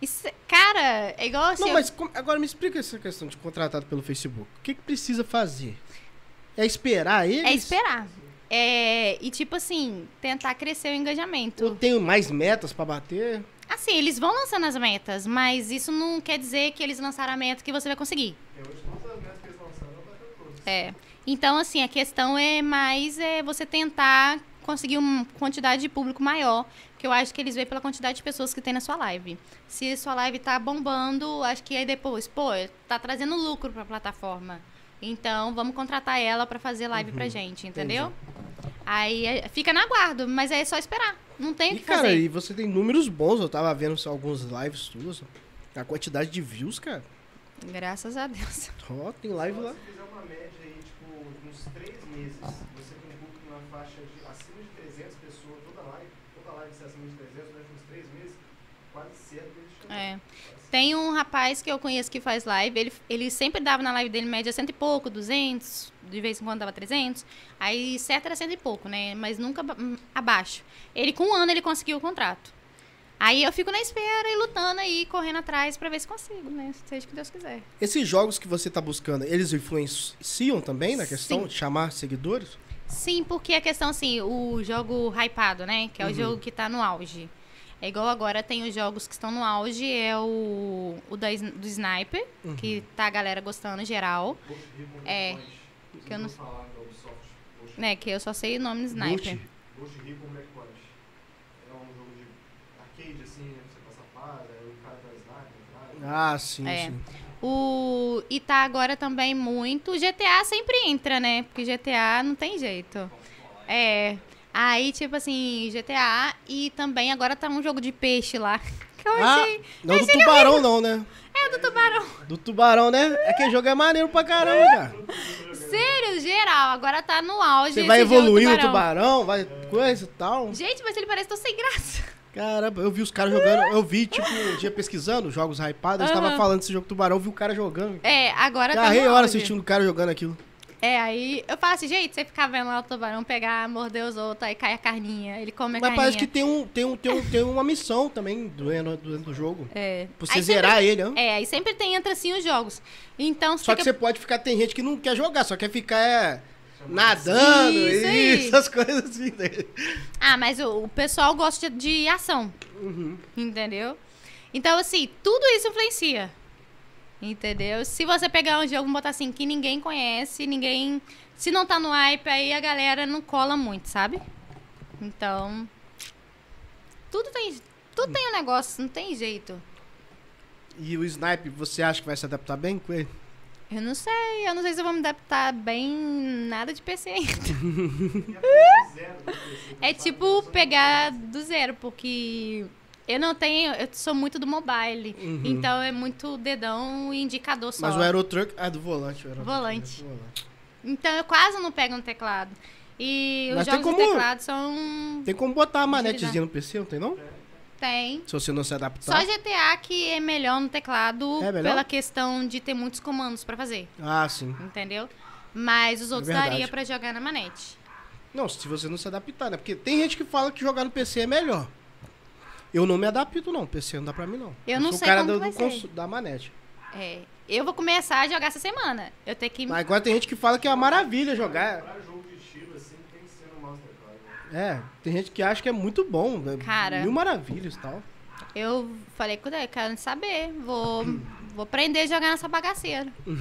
Isso, cara, é igual assim. Não, eu- mas agora me explica essa questão de contratado pelo Facebook. O que, que precisa fazer? É esperar eles? É esperar. É, e tipo assim, tentar crescer o engajamento. Eu tenho mais metas pra bater? Assim, eles vão lançando as metas, mas isso não quer dizer que eles lançaram a meta que você vai conseguir. E todas as metas que eles lançaram, eu bateu todas. É. Então, assim, a questão é mais é você tentar conseguir uma quantidade de público maior, que eu acho que eles veem pela quantidade de pessoas que tem na sua live. Se a sua live tá bombando, acho que aí depois, pô, tá trazendo lucro pra plataforma. Então, vamos contratar ela pra fazer live Uhum. pra gente, entendeu? Aí é, fica na guarda, mas aí é só esperar. Não tem o E, que cara, fazer. e você tem números bons. Eu tava vendo só alguns lives suas. A quantidade de views, cara. Graças a Deus. Ó, tem live lá. Se fizer uma média aí, tipo, uns três meses, você tem um público numa faixa de acima de 300 pessoas, toda live, toda live ser acima de 300, durante uns três meses, quase certo eles chamam. É. Tem um rapaz que eu conheço que faz live, ele, ele sempre dava na live dele média cento e pouco, 200, de vez em quando dava 300. Aí certo era cento e pouco, né? Mas nunca hum, abaixo. Ele com um ano ele conseguiu o contrato. Aí eu fico na espera e lutando aí, correndo atrás pra ver se consigo, né? Seja o que Deus quiser. Esses jogos que você tá buscando, eles influenciam também na questão Sim. de chamar seguidores? Sim, porque a questão assim, o jogo hypado, né? Que é o Uhum. jogo que tá no auge. É igual agora tem os jogos que estão no auge, é o, o da, do Sniper, Uhum. que tá a galera gostando geral, É, Breakpoint. que eu não- Vocês vão falar da Ubisoft, Ghost né? Que eu só sei o nome do Sniper. Ghost Recon Breakpoint. É um jogo de arcade, assim, né? Você passa fase, aí o cara traz sniper. Ah, sim, É. sim. O, e tá agora também muito. GTA sempre entra, né? Porque GTA não tem jeito. É. Aí, tipo assim, GTA e também agora tá um jogo de peixe lá. Que eu Ah, achei. não do tubarão, não, né? É do tubarão. Do tubarão, né? É que jogo é maneiro pra caramba, cara. Sério, geral. Agora tá no auge. Você vai esse jogo evoluindo o tubarão, vai coisa e tal. Gente, mas ele parece tão sem graça. Caramba, eu vi os caras jogando. Eu vi, tipo, um dia pesquisando jogos hypados. Eu Aham. tava falando desse jogo tubarão, eu vi o cara jogando. É, agora tá Carrei no hora assistindo o cara jogando aquilo. É, aí eu falo assim, gente, você ficar vendo lá o tubarão pegar, morder os outros, aí cai a carninha. Ele come a Mas carninha. parece que tem, um, tem, um, tem, um, tem uma missão também dentro do jogo. É. Pra você Aí zerar sempre- ele, ó. É, aí sempre tem entre assim os jogos. Então, Só que você pode ficar, tem gente que não quer jogar, só quer ficar é, nadando, Isso e essas coisas assim. né? Ah, mas o, o pessoal gosta de, de ação, Uhum. entendeu? Então, assim, tudo isso influencia. Entendeu? Se você pegar um jogo, vamos botar assim, que ninguém conhece, ninguém. Se não tá no hype, aí a galera não cola muito, sabe? Então. Tudo tem. Tudo tem um negócio, não tem jeito. E o Snipe, você acha que vai se adaptar bem com ele? Eu não sei, eu não sei se eu vou me adaptar bem nada de PC ainda. E É tipo pegar do zero, porque eu não tenho, eu sou muito do mobile. Uhum. Então é muito dedão e indicador só. Mas o Aerotruck. Ah, do volante. o Volante. é do volante. Então eu quase não pego no teclado. E Mas os tem jogos como- teclado são. Tem como botar a manetezinha no PC, não tem não? Tem. Se você não se Só adaptar. GTA que é melhor no teclado É melhor? pela questão de ter muitos comandos pra fazer. Ah, sim. Entendeu? Mas os outros verdade. daria pra jogar na manete. Não, se você não se adaptar, né? Porque tem gente que fala que jogar no PC é melhor. Eu não me adapto, não. PC não dá pra mim, não. Eu não sou sei o cara como do, vai do cons- da manete. É. Eu vou começar a jogar essa semana. Eu tenho que. Mas agora tem gente que fala que é uma maravilha jogar. Pra jogo de tiro, assim, tem que ser no mouse né? É, tem gente que acha que é muito bom. né? Cara. Mil maravilhas e tal. Eu falei com ele, quero saber. Vou, vou aprender a jogar nessa bagaceira. Eu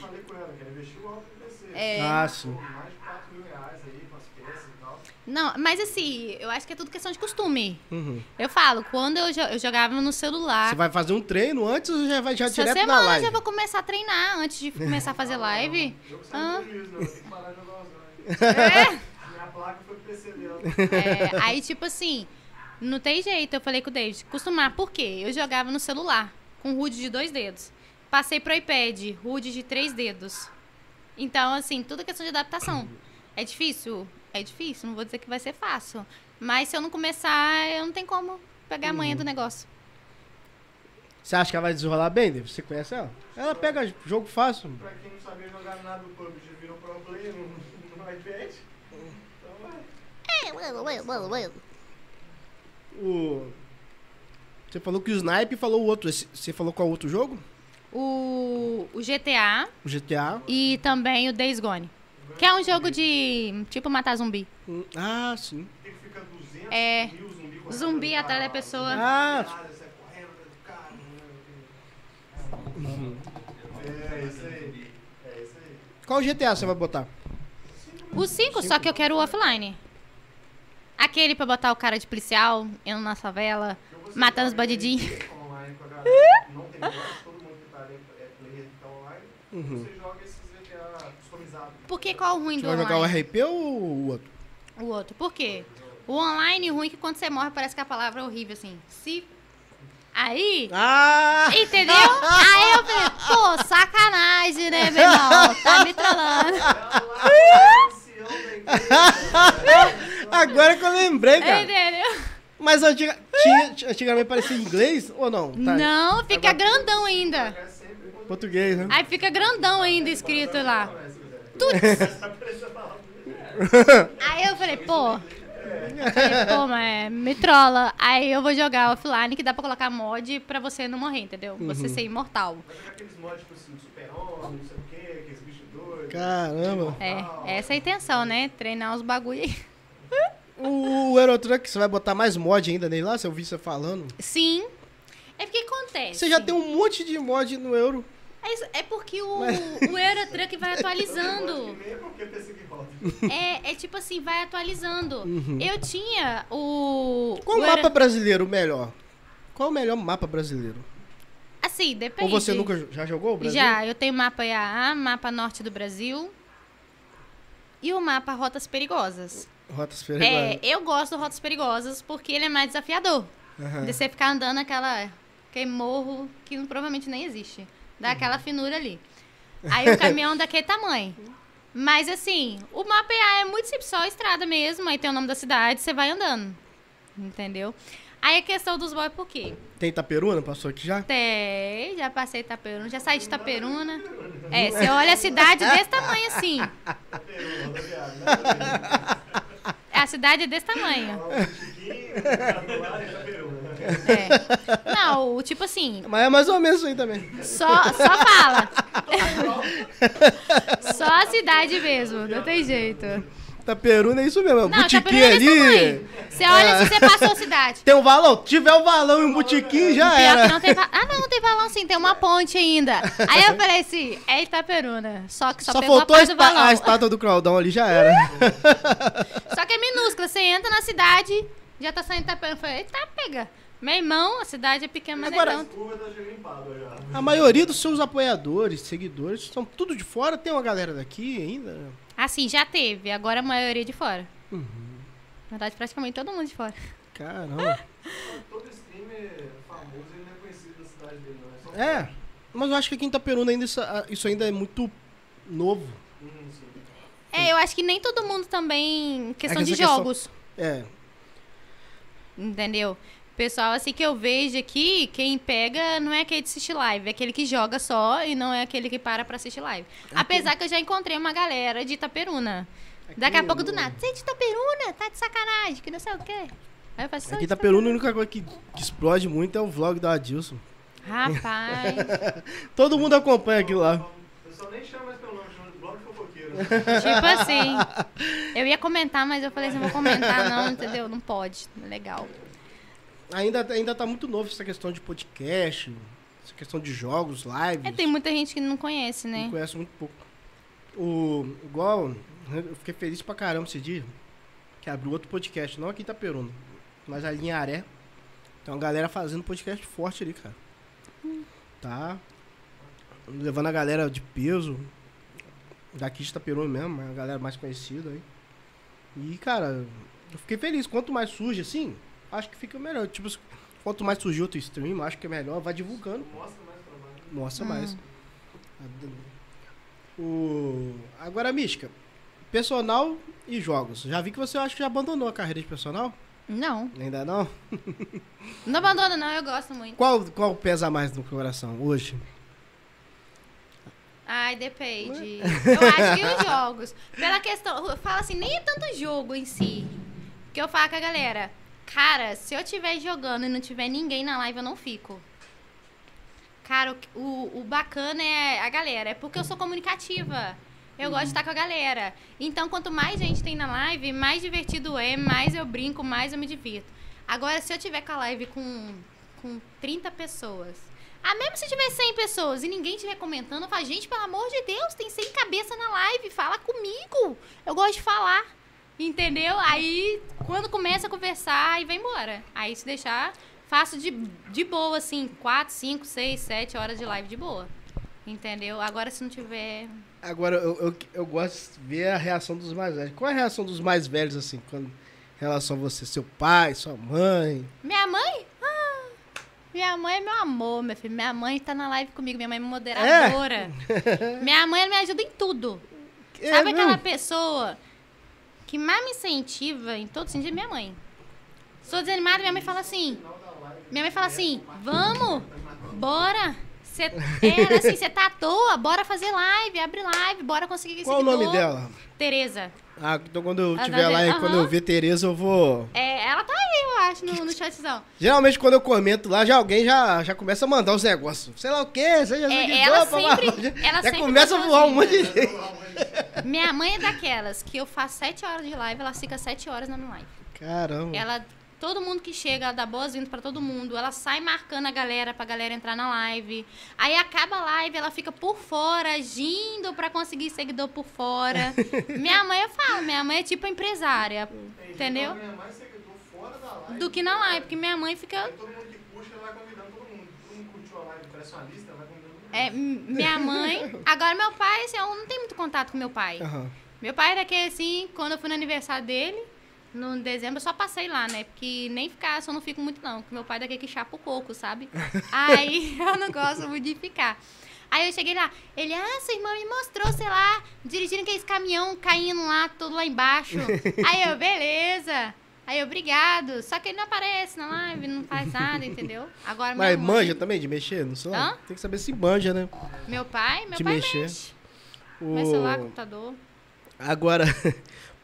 falei com ela, quero investir o alto no PC. É. Ah, sim. mais de 4 mil reais aí com as peças e tal. Não, mas assim, eu acho que é tudo questão de costume. Uhum. Eu falo, quando eu, jo- eu jogava no celular. Você vai fazer um treino antes ou já vai já direto na semana live? já vou comear a treinar antes de começar a fazer live. Ah. É. Minha placa foi. É, aí, tipo assim, não tem jeito. Eu falei com o David, costumar. Por quê? Eu jogava no celular, com HUD de dois dedos. Passei pro iPad, HUD de três dedos. Então, assim, tudo é questão de adaptação. É difícil? É difícil, não vou dizer que vai ser fácil. Mas se eu não começar, eu não tenho como pegar a manha do negócio. Você acha que ela vai desenrolar bem, David? Você conhece ela? Ela pega jogo fácil. Pra quem não sabia jogar nada do PUBG, virou pro player no, no iPad. Então vai. O... Você falou que o Snipe falou o outro. Você falou qual outro jogo? O, o GTA O GTA. e também o Days Gone. Que é um jogo de, tipo, matar zumbi. Hum, Ah, sim. Tem que ficar 200 É. mil zumbi atrás da pessoa. Ah, cara. né? É, isso aí. É isso aí. qual GTA você vai botar? O 5, só que eu quero o offline. Aquele pra botar o cara de policial, indo na favela, matando os bandidinhos. RPG online com a galera, Não tem todo mundo que tá ali é player que tá online. Uhum. Você joga esses GTA customizados. Por que qual o ruim Você do vai jogar o online? RP ou o outro? O outro. Por quê? O online ruim é que quando você morre parece que a palavra é horrível, assim. Se... Aí... Ah! Entendeu? Aí eu falei, pô, sacanagem, né, meu irmão? Tá me trollando. Agora que eu lembrei, cara. Entendeu? Mas antiga, tinha, antigamente parecia inglês ou não? Tá. Não, fica grandão ainda. É Português, né? Aí fica grandão ainda escrito lá. Aí eu falei, pô. eu falei, pô, mas me trola. Aí eu vou jogar offline que dá pra colocar mod pra você não morrer, entendeu? Você ser imortal. Aqueles mods tipo assim, super-homem, não sei o quê, aqueles bichos doidos. Caramba. É, essa é a intenção, né? Treinar os bagulho aí. O Eurotruck, você vai botar mais mod ainda nele lá? Se eu vi você falando. Sim. É porque acontece. Você já tem um monte de mod no Euro. É, isso- é porque o, o Eurotruck vai atualizando. PC que roda. É, é tipo assim, vai atualizando. Eu tinha o. Qual o mapa Euro- brasileiro melhor? Qual o melhor mapa brasileiro? Assim, depende. Ou você nunca já jogou o Brasil? Já, eu tenho mapa IAA, mapa norte do Brasil. E o mapa Rotas Perigosas. Rotas É, Perigosas. eu gosto do Rotas Perigosas porque ele é mais desafiador. Aham. De você ficar andando aquela. aquele morro que provavelmente nem existe. Dá aquela finura ali. Aí o caminhão daquele tamanho. Mas assim, o mapa IA é muito simples, só a estrada mesmo. Aí tem o nome da cidade, você vai andando. Entendeu? Aí a questão dos boys, por quê? Tem Itaperuna? Passou aqui já? Tem, já passei Itaperuna, já saí de Itaperuna. É, você olha a cidade desse tamanho assim. A cidade é desse tamanho. É. Não, o tipo assim, Mas é mais ou menos isso aí também. só, só fala. Só a cidade mesmo, não tem jeito. Itaperuna é isso mesmo. É um Não, botiquim é ali. Você olha se você passou a cidade. Tem um valão? Tiver o valão e um botiquim, já Pior que era. não tem Ah, não, tem valão sim, tem uma ponte ainda. Aí eu falei assim, é Itaperuna. Só que só, Só pegou faltou a, do valão. a estátua do Claudão ali, já era. Só que é minúscula. Você entra na cidade, já tá saindo Itaperuna. Eu falei, eita, pega. Meu irmão, a cidade é pequena, mas Agora- é tanto. Tá. A maioria dos seus apoiadores, seguidores, são tudo de fora. Tem uma galera daqui ainda. Assim, já teve. Agora a maioria de fora. Uhum. Na verdade, praticamente todo mundo de fora. Caramba. Todo streamer famoso ele não é conhecido da cidade dele, não. É só É, mas eu acho que aqui em Itaperuna ainda isso, isso ainda é muito novo. Hum. É, eu acho que nem todo mundo também. Questão É que de essa questão- jogos. É, Entendeu? Pessoal, assim que eu vejo aqui, quem pega não é aquele de assistir live, é aquele que joga só e não é aquele que para pra assistir live. Apesar que eu já encontrei uma galera de Itaperuna. Daqui a Aqui pouco do nada, você é de Itaperuna? Tá de sacanagem, que não sei o quê. Aí eu faço, "Sou aqui de Itaperuna a única coisa que, que explode muito é o vlog do Adilson. Rapaz. Todo mundo acompanha aquilo lá. O pessoal nem mais pelo nome, chama de blog fofoqueiro. tipo assim. Eu ia comentar, mas eu falei assim, não vou comentar não, entendeu? Não pode. É legal. Ainda, ainda tá muito novo essa questão de podcast, essa questão de jogos, lives. É, tem muita gente que não conhece, né? Não conhece muito pouco. O, igual, eu fiquei feliz pra caramba esse dia, que abriu outro podcast, não aqui em Itaperuna, mas ali em Aré. Tem uma galera fazendo podcast forte ali, cara. Tá levando a galera de peso, daqui de Itaperuna mesmo, a galera mais conhecida aí. E, cara, eu fiquei feliz. Quanto mais surge assim, acho que fica melhor. Tipo, quanto mais surgir outro stream, acho que é melhor, vai divulgando. Mostra mais trabalho. Mostra Hum. mais. O... Agora, Mística, personal e jogos. Já vi que você acha que já abandonou a carreira de personal? Não. Ainda não? Não abandona, não, eu gosto muito. Qual, qual pesa mais no coração hoje? Ai, depende. Eu acho que os jogos. Pela questão. Eu falo assim, nem é tanto jogo em si. Que eu falo com a galera. Cara, se eu estiver jogando e não tiver ninguém na live, eu não fico. Cara, o, o, bacana é a galera. É porque eu sou comunicativa. Eu gosto de estar com a galera. Então, quanto mais gente tem na live, mais divertido é, mais eu brinco, mais eu me divirto. Agora, se eu tiver com a live com, com 30 pessoas. Ah, mesmo se tiver 100 pessoas e ninguém estiver comentando, eu falo, gente, pelo amor de Deus, tem 100 cabeça na live, fala comigo. Eu gosto de falar. Entendeu? Aí, quando começa a conversar, aí vai embora. Aí, se deixar, faço de, de boa, assim, 4, 5, 6, 7 horas de live de boa. Entendeu? Agora, se não tiver. Agora, eu, eu, eu gosto de ver a reação dos mais velhos. Qual é a reação dos mais velhos, assim, quando, em relação a você? Seu pai, sua mãe? Minha mãe? Ah, minha mãe é meu amor, meu filho. Minha mãe tá na live comigo, minha mãe é moderadora. minha mãe me ajuda em tudo. É Sabe aquela pessoa que mais me incentiva em todo sentido? Minha mãe. Sou desanimada, minha mãe fala assim. Minha mãe fala assim: vamos, bora. Cê, é, assim, você tá à toa, bora fazer live, abre live, bora conseguir Qual o nome seguidor. dela? Tereza. Ah, então quando eu Ah, tiver tá lá e vendo? quando eu ver Tereza, eu vou... É, ela tá aí, eu embaixo no, no chatzão. Geralmente quando eu comento lá, já alguém já, já começa a mandar os negócios. Sei lá o quê, seja É, seguidor, ela papá. sempre- já, ela já começa a voar um assim, monte de gente. lá, Minha mãe é daquelas que eu faço sete horas de live, ela fica sete horas na minha live. Caramba. Ela, todo mundo que chega, ela dá boas-vindas pra todo mundo. Ela sai marcando a galera pra galera entrar na live. Aí acaba a live, ela fica por fora, agindo pra conseguir seguidor por fora. minha mãe, eu falo, minha mãe é tipo empresária, Tem gente entendeu? que ganha mais seguidor fora da live Do que na live, porque minha mãe fica todo mundo que puxa, ela vai convidando todo mundo. Todo mundo curtiu a live, parece uma lista, ela vai convidando todo mundo. É, minha mãe. Agora, meu pai, assim, eu não tenho muito contato com meu pai. Aham. Meu pai era daquele assim, quando eu fui no aniversário dele, no dezembro, eu só passei lá, né? Porque nem ficar, só não fico muito não. Porque meu pai é daquele que chapa o coco, sabe? Aí eu não gosto muito de ficar. Aí eu cheguei lá, ele, ah, sua irmã me mostrou, sei lá, dirigindo aqueles caminhão caindo lá, todo lá embaixo. Aí eu, beleza. Aí eu, obrigado. Só que ele não aparece na live, não faz nada, entendeu? Agora Mas mãe- manja também de mexer no celular? Hã? Tem que saber se manja, né? Meu pai, meu De pai mexer. mexe. O... Meu celular, computador. Agora,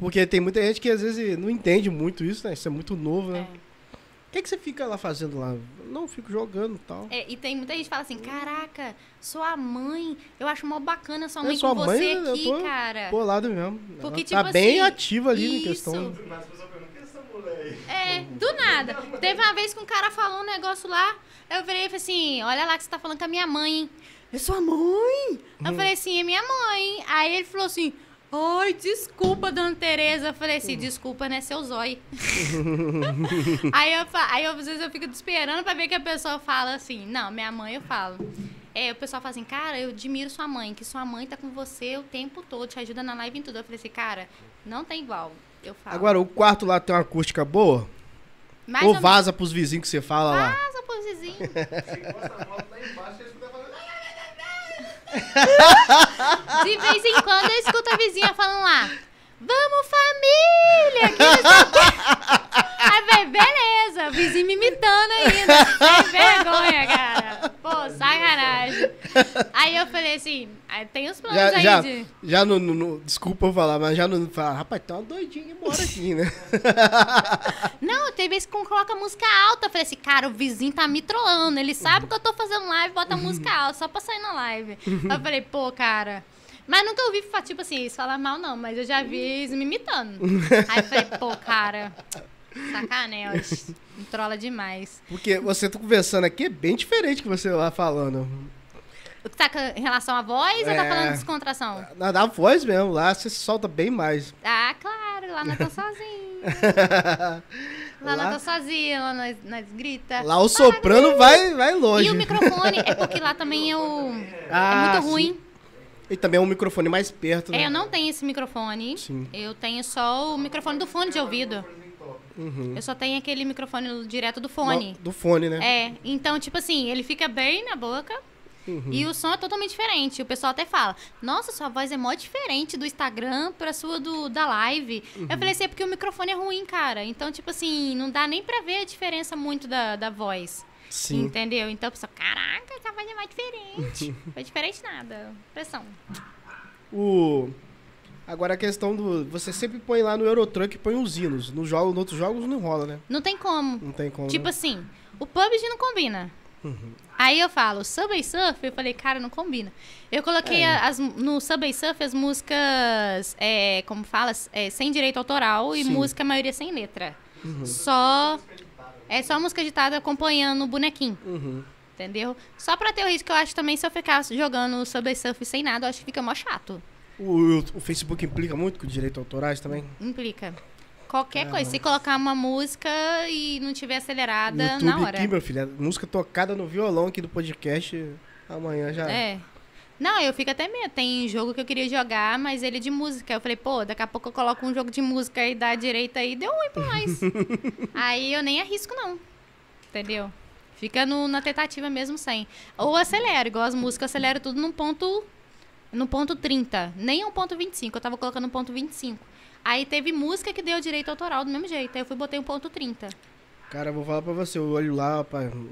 porque tem muita gente que às vezes não entende muito isso, né? Isso é muito novo, né? É. O que, que você fica lá fazendo lá? Não, fico jogando e tal. É, e tem muita gente que fala assim, caraca, sua mãe, eu acho mó bacana sua É, mãe sua com mãe, você eu aqui, tô cara. Bolado mesmo. Porque, Ela tá tipo bem assim, ativa ali na isso. questão. Mas as pessoas perguntam, quem é essa mulher aí? É, do nada. Teve uma vez que um cara falou um negócio lá, eu virei e falei assim, olha lá que você tá falando com a minha mãe, hein? É sua mãe? Eu falei assim, é minha mãe. Aí ele falou assim, ai, desculpa, dona Tereza. Eu falei assim, desculpa, né, seu zóio. aí, eu, aí eu, às vezes eu fico esperando pra ver que a pessoa fala assim, não, minha mãe eu falo. É, o pessoal fala assim, cara, eu admiro sua mãe, que sua mãe tá com você o tempo todo, te ajuda na live em tudo. Eu falei assim, cara, não tem igual. Eu falo. Agora, o quarto lá tem uma acústica boa? Mais ou ou vaza pros vizinhos que você fala lá? menos, Vaza lá embaixo, você escuta falando. De vez em quando eu escuto a vizinha falando lá. Vamos, família! Que. Aí eu falei, beleza, o vizinho me imitando ainda. Sem vergonha, cara. Pô, sacanagem. Aí eu falei assim, aí tem os planos Já, aí já, de. já no, no- Desculpa eu falar, mas já não fala, rapaz, tem uma doidinha que mora aqui, né? Não, tem vezes que coloca música alta. Eu falei assim, cara, o vizinho tá me trollando. Ele sabe que eu tô fazendo live, bota música alta, só pra sair na live. Eu falei, pô, cara. Mas nunca ouvi, tipo assim, eles falar mal, não, mas eu já vi eles me imitando. Aí falei, pô, cara, sacanagem, me trola demais. Porque você tá conversando aqui é bem diferente que você lá falando. O que tá em relação à voz ou tá É. falando de descontração? Na, na voz mesmo, lá você se solta bem mais. Ah, claro, lá nós tô sozinha. Lá, Lá- nós tô sozinha, lá nós, nós grita. Lá o soprano vai, vai longe. E o microfone, é porque lá também eu... Ah, é muito sim. ruim. E também é um microfone mais perto, né? É, eu não tenho esse microfone. Sim. Eu tenho só o microfone do fone de ouvido. Uhum. Eu só tenho aquele microfone direto do fone. No- Do fone, né? É, então, tipo assim, ele fica bem na boca. Uhum. E o som é totalmente diferente. O pessoal até fala: Nossa, sua voz é mó diferente do Instagram pra sua do, da live. Uhum. Eu falei assim: É porque o microfone é ruim, cara. Então, tipo assim, não dá nem pra ver a diferença muito da, da voz. Sim. Entendeu? Então, a pessoa: Caraca, essa voz é mais diferente. Foi diferente nada. Pressão. O... Agora a questão do. Você sempre põe lá no Eurotruck põe os hinos. No jogo, nos outros jogos não rola, né? Não tem como. Não tem como. Tipo né? assim, o PUBG não combina. Aí eu falo, Subway Surf, eu falei, cara, não combina. Eu coloquei É. a- as, no Subway Surf as músicas, é, como fala, é, sem direito autoral e Sim. Uhum. música maioria sem letra. Só. É só música ditada acompanhando o bonequinho, Uhum. entendeu? Só pra ter o risco que eu acho também, se eu ficar jogando Subway Surf sem nada, eu acho que fica mó chato. O, o Facebook implica muito com direitos autorais também? Implica. Qualquer Ah, coisa. Se colocar uma música e não tiver acelerada, YouTube na hora. aqui, meu filho. a Música tocada no violão aqui do podcast. Amanhã já. É. Não, eu fico até medo. Tem jogo que eu queria jogar, mas ele é de música. Eu falei, pô, daqui a pouco eu coloco um jogo de música e dá direita aí, deu ruim pra nós. aí eu nem arrisco, não. Entendeu? Fica no- na tentativa mesmo sem. Ou acelero, igual as músicas, acelero tudo num ponto. No ponto 30. Nem um ponto 25. Eu tava colocando um ponto 25. Aí teve música que deu direito autoral do mesmo jeito. Aí eu fui botei um ponto 30. Cara, eu vou falar pra você. Eu olho lá, rapaz. Eu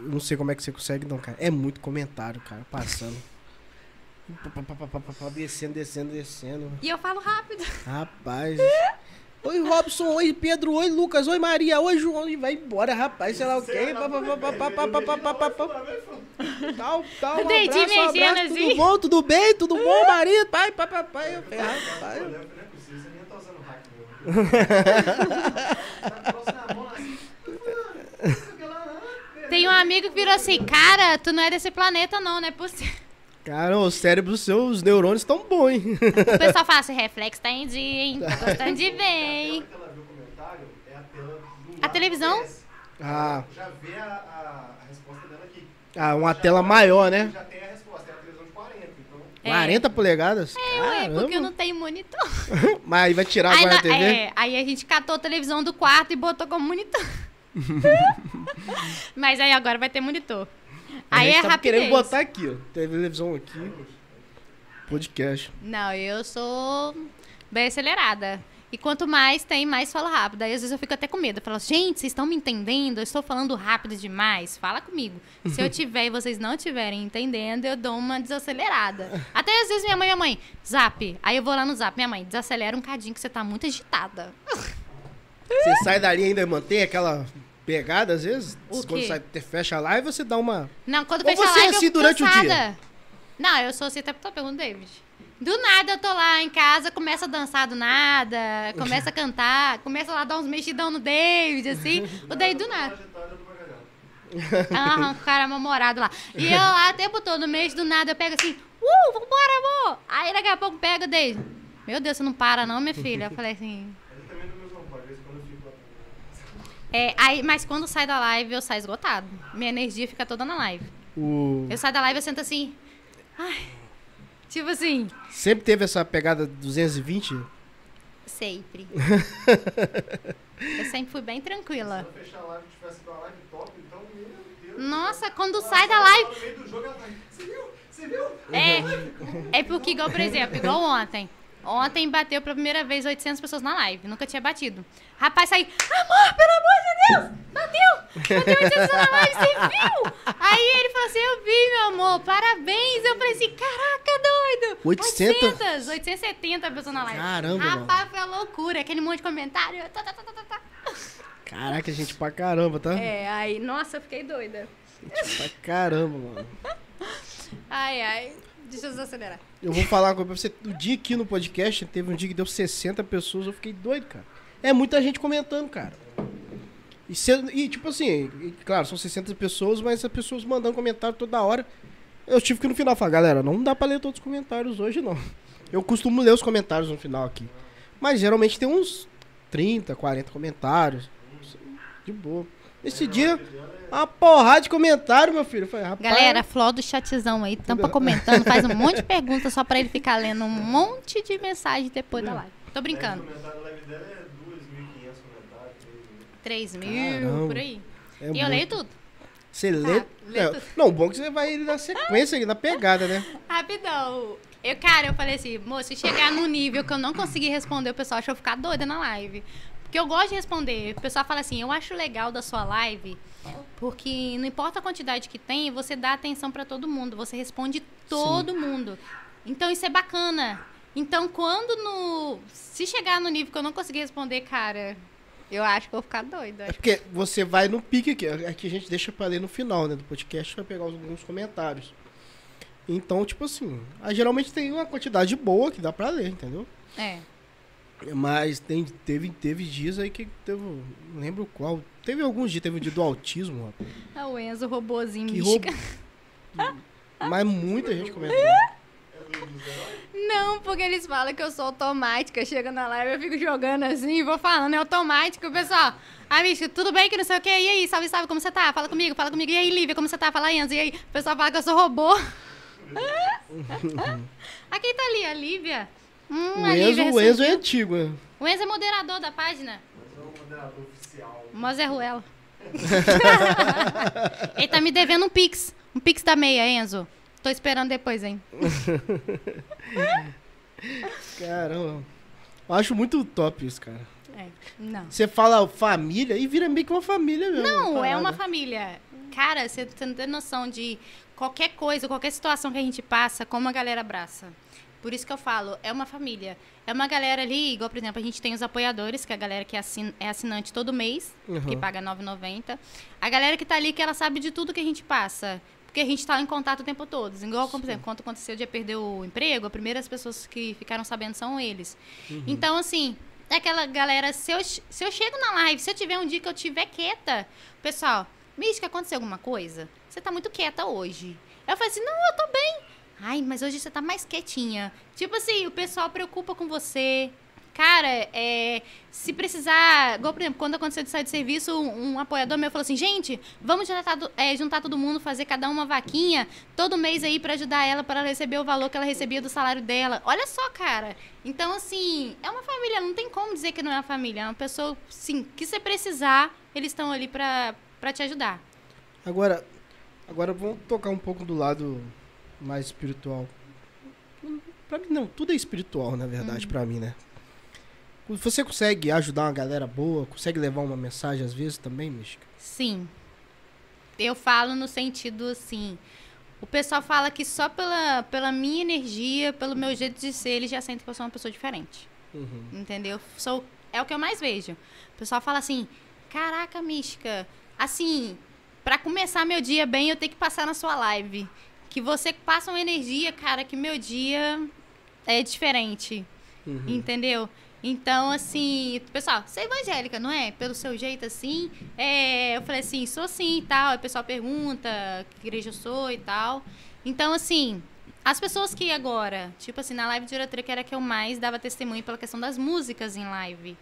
não sei como é que você consegue, não, cara. É muito comentário, cara, passando. Descendo, descendo, descendo. E eu falo rápido. Rapaz. Oi, Robson. Oi, Pedro. Oi, Lucas. Oi, Maria. Oi, João. E vai embora, rapaz. Sei lá o quê. Tal, tal. Um abraço. Tudo bom? Tudo bem? Tudo bom, marido? Pai, pai. Eu falei, rapaz. Tem um amigo que virou assim, cara, tu não é desse planeta não, não é possível. Cara, o cérebro seu, os neurônios estão bons, hein? O pessoal fala assim, reflexo tá em dia, hein? Tô gostando de ver, hein? A é a televisão? Ah, Já vê a, a, resposta dela aqui. ah uma Já tela maior, né? Já tem a resposta, é a televisão de 40, então... É. 40 polegadas? É, ué, porque eu não tenho monitor. Mas aí vai tirar Aí, agora na- a TV? é, aí a gente catou a televisão do quarto e botou como monitor. Mas aí agora vai ter monitor. A Aí gente é tava rapidez. querendo botar aqui, ó. Televisão aqui. Podcast. Não, eu sou bem acelerada. E quanto mais tem, mais falo rápido. Aí às vezes eu fico até com medo. Eu falo, gente, vocês estão me entendendo? Eu estou falando rápido demais. Fala comigo. Se eu tiver e vocês não estiverem entendendo, eu dou uma desacelerada. Até às vezes minha mãe, minha mãe, zap. Aí eu vou lá no zap, minha mãe, desacelera um cadinho que você tá muito agitada. Você sai dali e ainda mantém aquela pegada, às vezes? O Quando quê? sai, fecha a live, você dá uma... Não, quando Ou fecha a você é live, assim durante o dia? cansada. Não, eu sou assim até tô perguntando David. Do nada eu tô lá em casa, começa a dançar do nada, começa a cantar, começa lá a dar uns mexidão no David, assim. O David do nada. Aham, o cara namorado lá. E eu lá o tempo todo, no mês do nada, eu pego assim, uh, vambora, amor. Aí daqui a pouco pega o David. Meu Deus, você não para não, minha filha. Eu falei assim. Ele também não me usa pode, às vezes quando eu fico lá. É, aí, mas quando sai da live, eu saio esgotado. Minha energia fica toda na live. O... Eu saio da live, eu sento assim. Ai. Tipo assim, Sempre teve essa pegada 220? sempre. eu sempre fui bem tranquila. Se eu fechar a live e tivesse uma live top, então, meu Deus. Nossa, quando sai da live. No meio do jogo, ela tá, Você viu? Você viu? É, é porque, igual, por exemplo, igual ontem. Ontem bateu pela primeira vez 800 pessoas na live. Nunca tinha batido. Rapaz, saí. Amor, pelo amor de Deus! Bateu! Bateu 800 pessoas na live, você viu? Aí ele falou assim: Eu vi, meu amor, parabéns. Eu falei assim: Caraca, doido! 800? 800, 870 pessoas na live. Caramba, mano. Rapaz, foi uma loucura. Aquele monte de comentário. Tá, tá, tá, tá, tá, tá. Caraca, gente pra caramba, tá? É, aí, nossa, eu fiquei doida. Gente pra caramba, mano. Ai, ai. Deixa eu desacelerar. Eu vou falar uma coisa pra você. O dia aqui no podcast, teve um dia que deu 60 pessoas, eu fiquei doido, cara. É muita gente comentando, cara. E, e, tipo assim, e, claro, são 60 pessoas, mas as pessoas mandando comentário toda hora. Eu tive que no final falar, galera, não dá pra ler todos os comentários hoje, não. Eu costumo ler os comentários no final aqui. Mas geralmente tem uns 30, 40 comentários. De boa. Esse dia, uma porrada de comentário, meu filho. Eu falei, rapaz, Galera, Fló do chatzão aí, tampa comentando, faz um monte de perguntas só pra ele ficar lendo um monte de mensagem depois da live. Tô brincando. O comentário da live dela é 2.500 comentários. 3 mil, por aí. é e eu muito. leio tudo. Você lê. lê É, tudo. não, o bom é que você vai na sequência, na pegada, né? Rapidão. Eu, cara, eu falei assim, moço, se chegar no nível que eu não conseguir responder, o pessoal acha que eu vou ficar doida na live. Porque eu gosto de responder. O pessoal fala assim, eu acho legal da sua live, porque não importa a quantidade que tem, você dá atenção pra todo mundo, você responde todo mundo. Então isso é bacana. Então quando no. Se chegar no nível que eu não conseguir responder, cara, eu acho que eu vou ficar doida. É porque você vai no pique aqui. Aqui a gente deixa pra ler no final, né? Do podcast, vai pegar alguns comentários. Então, tipo assim, aí geralmente tem uma quantidade boa que dá pra ler, entendeu? É. Mas tem, teve, teve dias aí que teve. Não lembro qual. Teve alguns dias, teve o dia do autismo, rapaz. É o Enzo, o robozinho Que mística. Mas muita gente comentou. Não, porque eles falam que eu sou automática. Chega na live, eu fico jogando assim e vou falando, é automático, pessoal. Aí, bicho, tudo bem que não sei o que? E aí, salve, salve, como você tá? Fala comigo, fala comigo. E aí, Lívia, como você tá? Fala, Enzo. E aí, o pessoal fala que eu sou robô. a quem tá ali? A Lívia? Hum, O Enzo, o Enzo é antigo, né? O Enzo é moderador da página. Mas é o moderador oficial. Mozé Ruela. Ele tá me devendo um pix. Um pix da meia, Enzo. Tô esperando depois, hein? Caramba. Eu acho muito top isso, cara. É, não. Você fala família e vira meio que uma família mesmo. Não, é uma parada. família. Cara, você você não tem noção de qualquer coisa, qualquer situação que a gente passa, como a galera abraça. Por isso que eu falo, é uma família. É uma galera ali, igual, por exemplo, a gente tem os apoiadores, que é a galera que assin é assinante todo mês, Uhum. que paga R$ 9,90. A galera que tá ali, que ela sabe de tudo que a gente passa. Porque a gente tá em contato o tempo todo. Igual, por exemplo, quando aconteceu de perder o emprego, as primeiras pessoas que ficaram sabendo são eles. Então, assim, é aquela galera, se eu, se eu chego na live, se eu tiver um dia que eu tiver quieta, pessoal, Mística, aconteceu alguma coisa? Você tá muito quieta hoje. Eu falei assim, não, eu tô bem. Ai, mas hoje você tá mais quietinha. Tipo assim, o pessoal preocupa com você. Cara, é, se precisar. Igual, por exemplo, quando aconteceu de sair de serviço, um, um apoiador meu falou assim: gente, vamos juntar, é, juntar todo mundo, fazer cada um uma vaquinha todo mês aí pra ajudar ela, para ela receber o valor que ela recebia do salário dela. Olha só, cara. Então, assim, é uma família, não tem como dizer que não é uma família. É uma pessoa, sim, que você precisar, eles estão ali pra te ajudar. Agora, agora vamos tocar um pouco do lado mais espiritual. Pra mim não, tudo é espiritual, na verdade, Uhum. pra mim, né? Você consegue ajudar uma galera boa? Consegue levar uma mensagem às vezes também, Mística? Sim. Eu falo no sentido assim. O pessoal fala que só pela, pela minha energia, pelo meu jeito de ser, eles já sentem que eu sou uma pessoa diferente. Uhum. Entendeu? Sou, é o que eu mais vejo. O pessoal fala assim: caraca, mística, assim, pra começar meu dia bem, eu tenho que passar na sua live. Que você passa uma energia, cara, que meu dia é diferente. Uhum. Entendeu? Então, assim, pessoal, você é evangélica, não é? Pelo seu jeito assim. É, eu falei assim, sou sim e tal. Aí o pessoal pergunta que igreja eu sou e tal. Então, assim, as pessoas que agora, tipo assim, na live de diretoria, que era que eu mais dava testemunho pela questão das músicas em live.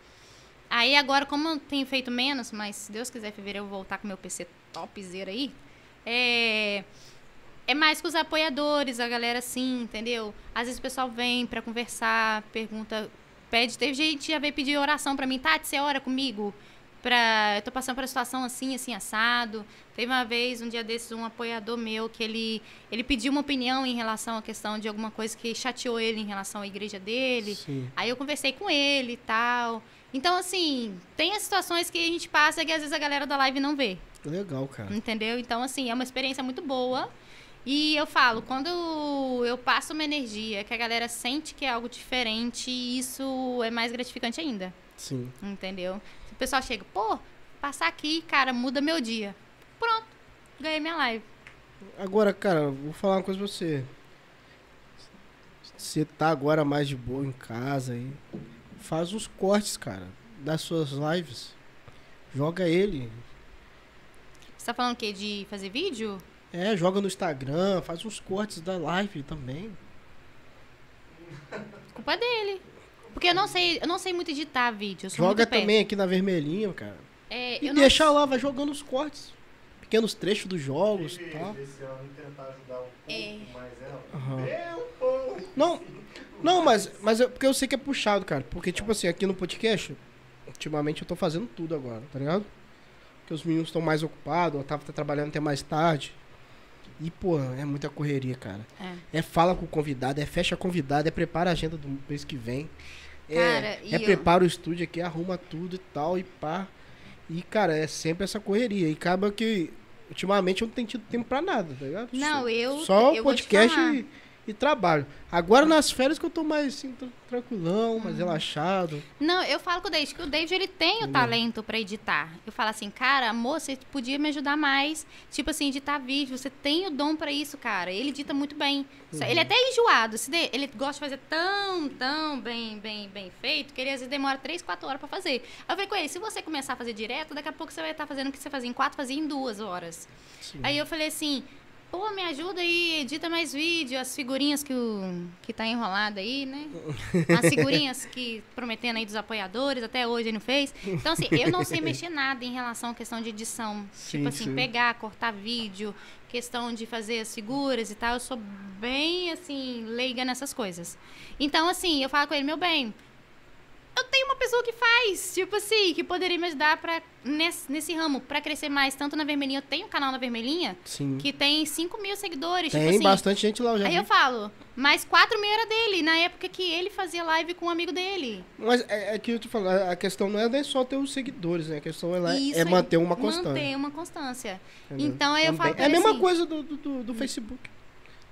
Aí agora, como eu tenho feito menos, mas se Deus quiser, em fevereiro eu vou voltar com meu PC topzera aí. É. É mais com os apoiadores, a galera assim, entendeu? Às vezes o pessoal vem pra conversar, pergunta, pede. Teve gente que já veio pedir oração pra mim, Tati, você ora comigo? Pra, eu tô passando por uma situação assim, assim, assado. Teve uma vez, um dia desses, um apoiador meu que ele, ele pediu uma opinião em relação à questão de alguma coisa que chateou ele em relação à igreja dele. Sim. Aí eu conversei com ele e tal. Então, assim, tem as situações que a gente passa que às vezes a galera da live não vê. Legal, cara. Entendeu? Então, assim, é uma experiência muito boa. E eu falo, quando eu passo uma energia que a galera sente que é algo diferente, isso é mais gratificante ainda. Sim. Entendeu? Se o pessoal chega, pô, passar aqui, cara, muda meu dia. Pronto, ganhei minha live. Agora, cara, vou falar uma coisa pra você. Você tá agora mais de boa em casa aí. Faz uns cortes, cara, das suas lives. Joga ele. Você tá falando o quê? De fazer vídeo? É, joga no Instagram, faz uns cortes da live também. Culpa dele. Porque eu não sei, eu não sei muito editar vídeo. Eu sou Joga também aqui na vermelhinha, cara. É, E eu não deixa lá, vai jogando os cortes. Pequenos trechos dos jogos e tal. esse ano tentar ajudar um pouco É. mais ela. É pouco. Não, não, mas, mas é porque eu sei que é puxado, cara. Porque, tipo assim, aqui no podcast, ultimamente eu tô fazendo tudo agora, tá ligado? Porque os meninos estão mais ocupados, o Otávio tá trabalhando até mais tarde. E, pô, é muita correria, cara. É. É fala com o convidado, é fecha convidado, é prepara a agenda do mês que vem. É, Cara, e é eu- prepara o estúdio aqui, arruma tudo e tal, e pá. E, cara, é sempre essa correria. E acaba que, ultimamente, eu não tenho tido tempo pra nada, tá ligado? Não, eu. Só eu vou te podcast falar. e, e trabalho. Agora nas férias que eu tô mais assim, tran- tranquilão, mais relaxado. Não, eu falo com o David que o David ele tem o Entendeu? talento pra editar. Eu falo assim, cara, amor, você podia me ajudar mais. Tipo assim, editar vídeo. Você tem o dom pra isso, cara. Ele edita muito bem. Uhum. Ele é até enjoado. Ele gosta de fazer tão, tão bem, bem, bem feito que ele às vezes demora 3, 4 horas pra fazer. Aí eu falei com ele, se você começar a fazer direto, daqui a pouco você vai estar fazendo o que você fazia em 4, fazia em 2 horas. Sim. Aí eu falei assim, pô, me ajuda aí, edita mais vídeo, as figurinhas que, o, que tá enrolada aí, né? As figurinhas que prometendo aí dos apoiadores, até hoje ele não fez. Então, assim, eu não sei mexer nada em relação à questão de edição. Sim, tipo assim, sim. pegar, cortar vídeo, questão de fazer as figuras e tal. Eu sou bem, assim, leiga nessas coisas. Então, assim, eu falo com ele, meu bem, eu tenho uma pessoa que faz, tipo assim, que poderia me ajudar pra, nesse, nesse ramo, pra crescer mais. Tanto na Vermelhinha, eu tenho um canal na Vermelhinha, Sim. que tem 5 mil seguidores. Tem tipo assim, bastante gente lá, eu já Aí vi. eu falo, mas 4 mil era dele, na época que ele fazia live com um amigo dele. Mas é, é que eu te falo, a questão não é só ter os seguidores, né? A questão é, lá- Isso é manter uma constância. Manter uma constância. entendeu? Então aí eu Também. falo É a mesma assim, coisa do, do- do Facebook.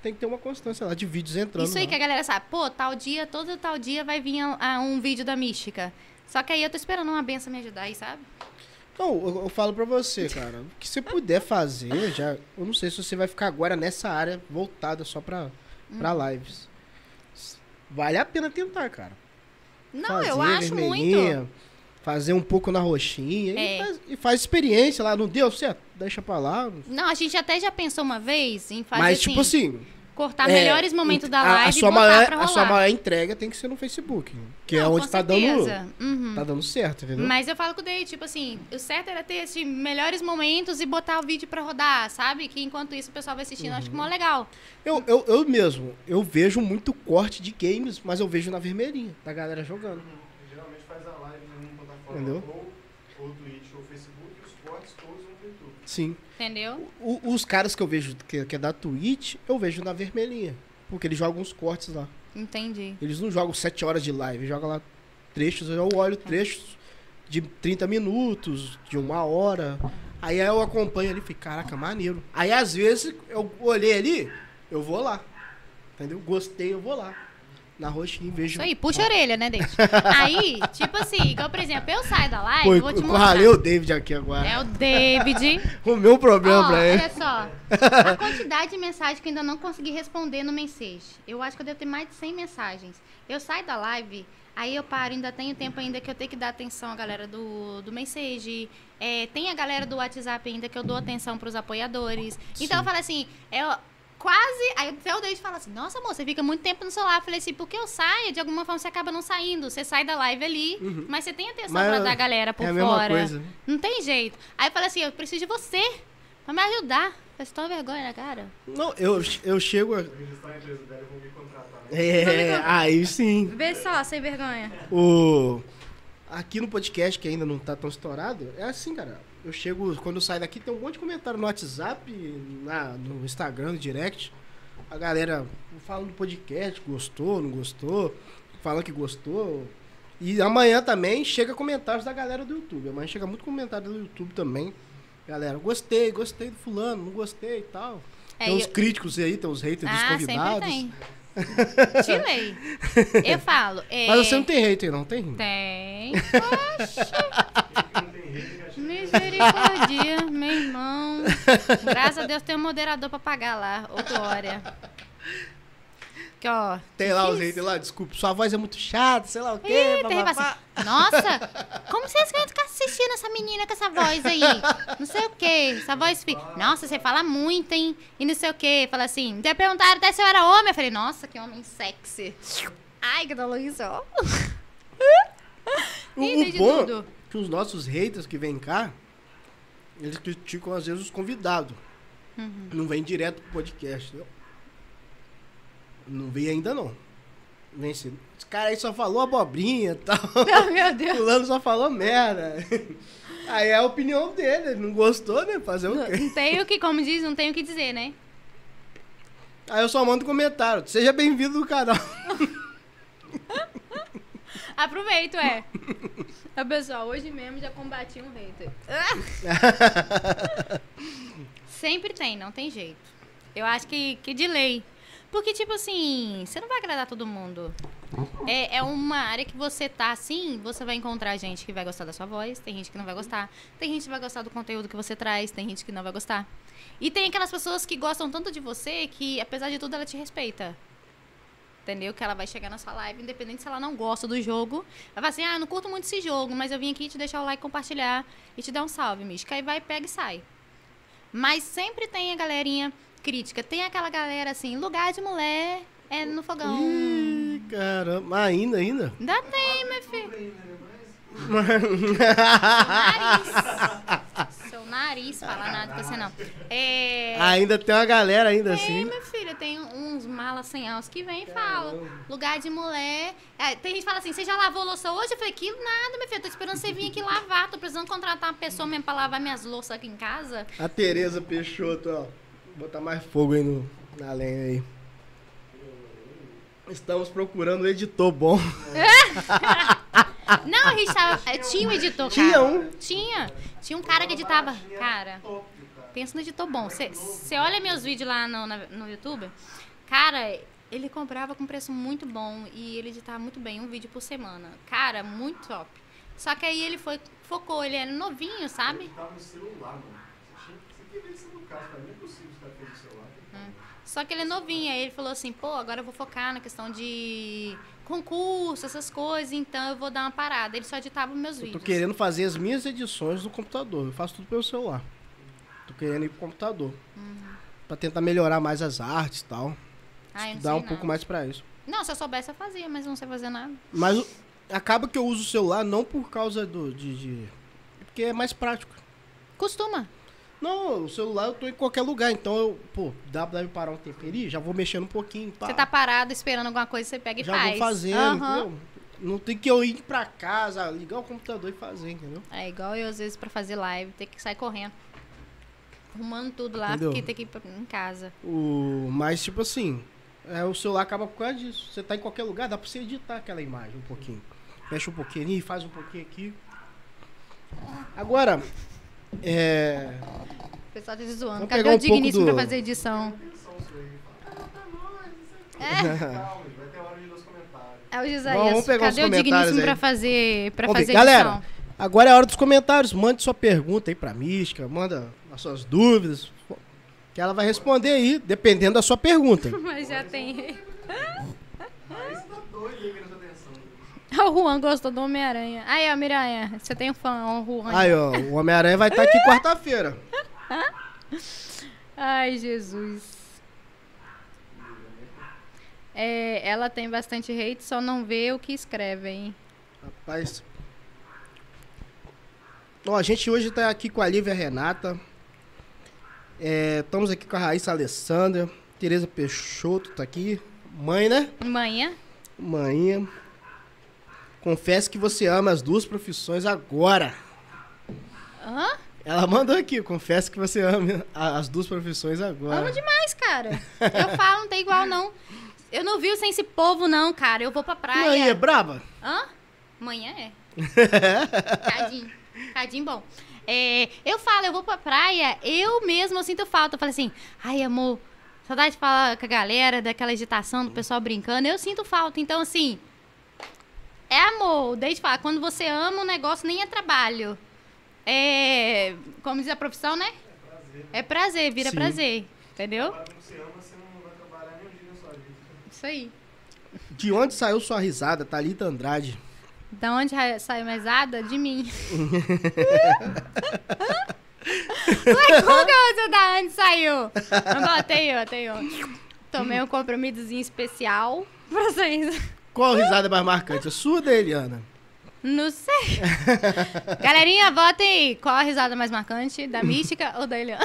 Tem que ter uma constância lá de vídeos entrando. Isso aí lá. que a galera sabe. Pô, tal dia, todo tal dia vai vir ah, um vídeo da mística. Só que aí eu tô esperando uma benção me ajudar aí, sabe? Não, eu, eu falo pra você, cara. O que você puder fazer, já. Eu não sei se você vai ficar agora nessa área voltada só pra, pra Hum. lives. Vale a pena tentar, cara. Não, eu Fazer acho vermelhinha, muito. Fazer um pouco na roxinha. É. E, faz, e faz experiência lá. Não deu certo? Deixa pra lá. Não, a gente até já pensou uma vez em fazer Mas, assim, tipo assim. Cortar é, melhores momentos da a- live a, sua e botar maior, pra A rolar. sua maior entrega tem que ser no Facebook. Que é Não, onde com tá dando. Uhum. tá dando certo, entendeu? Mas eu falo com o Day, tipo assim, o certo era ter esses melhores momentos e botar o vídeo pra rodar, sabe? Que enquanto isso o pessoal vai assistindo, eu acho que mó legal. Eu, eu, eu mesmo, eu vejo muito corte de games, mas eu vejo na vermelhinha, da galera jogando. Geralmente faz a live em uma plataforma Entendeu? ou, ou Twitch ou Facebook e os cortes todos vão pro YouTube. Sim. Entendeu? O- os caras que eu vejo, que, que é da Twitch, eu vejo na vermelhinha. Porque eles jogam uns cortes lá. Entendi. Eles não jogam 7 horas de live, jogam lá trechos, eu olho trechos de 30 minutos, de uma hora. Aí eu acompanho ali e fico, caraca, maneiro. Aí às vezes eu olhei ali, eu vou lá. Entendeu? Gostei, eu vou lá. Na roxinha vejo. Isso aí, puxa a orelha, né, David? aí, tipo assim, igual, por exemplo, eu saio da live, Pô, eu vou te mostrar. encurralei o David aqui agora. É o David. O meu problema Ó, pra ele. olha só. A quantidade de mensagens que eu ainda não consegui responder no mensagem. Eu acho que eu devo ter mais de 100 mensagens. Eu saio da live, aí eu paro, ainda tenho tempo ainda que eu tenho que dar atenção à galera do, do message. É, tem a galera do WhatsApp ainda que eu dou atenção pros apoiadores. Então eu falo assim, eu quase. Aí até o David fala assim, nossa, moça, você fica muito tempo no celular. Eu falei assim, porque eu saio, de alguma forma você acaba não saindo. Você sai da live ali, mas você tem atenção Uhum. Mas pra dar a galera por é a mesma fora. coisa. Não tem jeito. Aí eu falei assim, eu preciso de você pra me ajudar. Faz tão vergonha na cara. Não, eu, eu chego. a-? É, aí sim. Vê só, sem vergonha. O... Aqui no podcast, que ainda não tá tão estourado, é assim, cara. Eu chego, quando eu saio daqui, tem um monte de comentário no WhatsApp, na, no Instagram, no direct. A galera falando do podcast, gostou, não gostou, falando que gostou. E amanhã também chega comentários da galera do YouTube. Amanhã chega muito comentário do YouTube também. Galera, gostei, gostei do fulano, não gostei e tal. É, tem os eu- críticos aí, tem os haters dos Ah, sempre convidados. tem. Te lei. Eu falo. é, Mas você não tem hater, não tem? Tem. Não tem rede, já chega. Misericórdia, meu irmão. Graças a Deus tem um moderador pra pagar lá. Ô, Glória. Que, ó. Tem lá os haters lá, desculpa, sua voz é muito chata, sei lá o quê. Ih, terrível assim. Nossa, como vocês vão ficar assistindo essa menina com essa voz aí? Não sei o quê. Essa voz fica. Nossa, você fala muito, hein? E não sei o quê. Fala assim. Até perguntaram até se eu era homem. Eu falei, nossa, que homem sexy. Ai, que ó. O, o tem bom tudo. Que os nossos haters que vêm cá, eles criticam às vezes os convidados. Uhum. Não vem direto pro podcast, entendeu? Não vem ainda não. Vem assim, esse cara aí só falou abobrinha e tal. Oh, meu Deus. Fulano só falou merda. Aí é a opinião dele, ele não gostou, né? Fazer o quê? Não tem o que, como diz, não tem o que dizer, né? Aí eu só mando comentário. Seja bem-vindo no canal. Aproveito, é. Ô, pessoal, hoje mesmo já combati um hater. Sempre tem, não tem jeito. Eu acho que, que de lei. Porque, tipo assim, você não vai agradar todo mundo. É, é uma área que você tá assim, você vai encontrar gente que vai gostar da sua voz, tem gente que não vai gostar, tem gente que vai gostar do conteúdo que você traz, tem gente que não vai gostar. E tem aquelas pessoas que gostam tanto de você que, apesar de tudo, ela te respeita. Entendeu? Que ela vai chegar na sua live, independente se ela não gosta do jogo. Ela vai assim, ah, não curto muito esse jogo, mas eu vim aqui te deixar o like, compartilhar e te dar um salve, Mística. Aí vai, pega e sai. Mas sempre tem a galerinha crítica. Tem aquela galera assim, lugar de mulher é no fogão. Ih, caramba. Ainda, ainda? Ainda tem, meu filho. Nariz. Nariz, fala nada com você não. É. ainda tem uma galera ainda Tem, assim. meu filho, tem uns malas sem alça que vem e falam. Lugar de mulher. É, tem gente que fala assim: você já lavou louça hoje? Eu falei: que nada, meu filho. Tô esperando você vir aqui lavar. Tô precisando contratar uma pessoa mesmo pra lavar minhas louças aqui em casa. A Tereza Peixoto, ó. Vou botar mais fogo aí no, na lenha aí. Estamos procurando um editor bom. Não, a gente tava. é, Tinha um editor, cara. Tinha um? Tinha. Tinha um cara que editava. Cara, pensa no editor bom. Você olha meus vídeos lá no, na- no YouTube. Cara, ele comprava com preço muito bom e ele editava muito bem, um vídeo por semana. Cara, muito top. Só que aí ele foi, focou, ele era novinho, sabe? Tava no celular, mano. Você tinha, que ver isso no caso. Não é possível estar no celular. como. Só que ele é novinho, aí ele falou assim, pô, agora eu vou focar na questão de concurso, essas coisas, então eu vou dar uma parada. Ele só editava meus Eu tô vídeos. querendo fazer as minhas edições no computador. Eu faço tudo pelo celular. Tô querendo ir pro computador. Pra tentar melhorar mais as artes e tal. Ah, Estudar um não. pouco mais pra isso. Não, se eu soubesse eu fazia, mas não sei fazer nada. Mas acaba que eu uso o celular não por causa do. de. de- porque é mais prático. Costuma. Não, o celular eu tô em qualquer lugar, então eu, pô, dá pra parar um tempo ali, já vou mexendo um pouquinho, pá, Você tá parado esperando alguma coisa, você pega e já faz. vou fazendo, entendeu? Não tem que eu ir pra casa, ligar o computador e fazer, entendeu? É igual eu, às vezes, pra fazer live, ter que sair correndo. Arrumando tudo lá, Entendeu? porque tem que ir pra- em casa. O, mas, tipo assim, é, o celular acaba por causa disso. Você tá em qualquer lugar, dá pra você editar aquela imagem um pouquinho. Fecha um pouquinho ali, faz um pouquinho aqui. Agora, é. O pessoal tá zoando. Vamos Cadê o um digníssimo do- pra fazer edição? "Ah, É, aqui." Calma, vai ter hora de ler os comentários. é o Vamos- Isaías. vamos pegar os Cadê o comentários digníssimo aí. pra fazer, pra Vamos ver. fazer Galera, edição? Agora é a hora dos comentários. Mande sua pergunta aí pra Mística, manda as suas dúvidas. Que ela vai responder aí, dependendo da sua pergunta. Mas já tem. Aí você tá doido aí querendo sua atenção. O Juan gostou do Homem-Aranha. Aí, ó, Miranha, você tem um fã, o Juan. Aí, ó, o Homem-Aranha vai estar aqui quarta-feira. Ai, Jesus. É, ela tem bastante hate, só não vê o que escrevem. Rapaz. Ó, a gente hoje tá aqui com a Lívia Renata. É, estamos aqui com a Raíssa Alessandra. Tereza Peixoto tá aqui. Mãe, né? Manhã? Mãe. Confesse que você ama as duas profissões agora. Hã? Ela mandou aqui, confesse que você ama as duas profissões agora. Amo demais, cara. Eu falo, não tem igual, não. Eu não vivo sem esse povo, não, cara. Eu vou pra praia. Mãe, é braba? Hã? Manhã é. Cadinho. Cadinho bom. É, eu falo, eu vou pra praia, eu mesmo eu sinto falta. Eu falo assim, ai, amor, saudade de falar com a galera, daquela agitação, do pessoal brincando. Eu sinto falta. Então, assim, é amor. Desde falar, quando você ama um negócio, nem é trabalho. É, como diz a profissão, né? É prazer, vira Sim. prazer. Entendeu? Quando você ama, você não vai trabalhar nem um dia na sua vida. Isso aí. De onde saiu sua risada, Thalita Andrade? Da onde saiu mais nada? De mim. Ué, como que eu da onde saiu? Eu botei, ó, tem, ó. Tomei um compromissozinho especial pra vocês. Qual risada é mais marcante? A sua ou da Eliana? Não sei. Galerinha, votem aí. Qual a risada mais marcante? Da Mística ou da Eliana?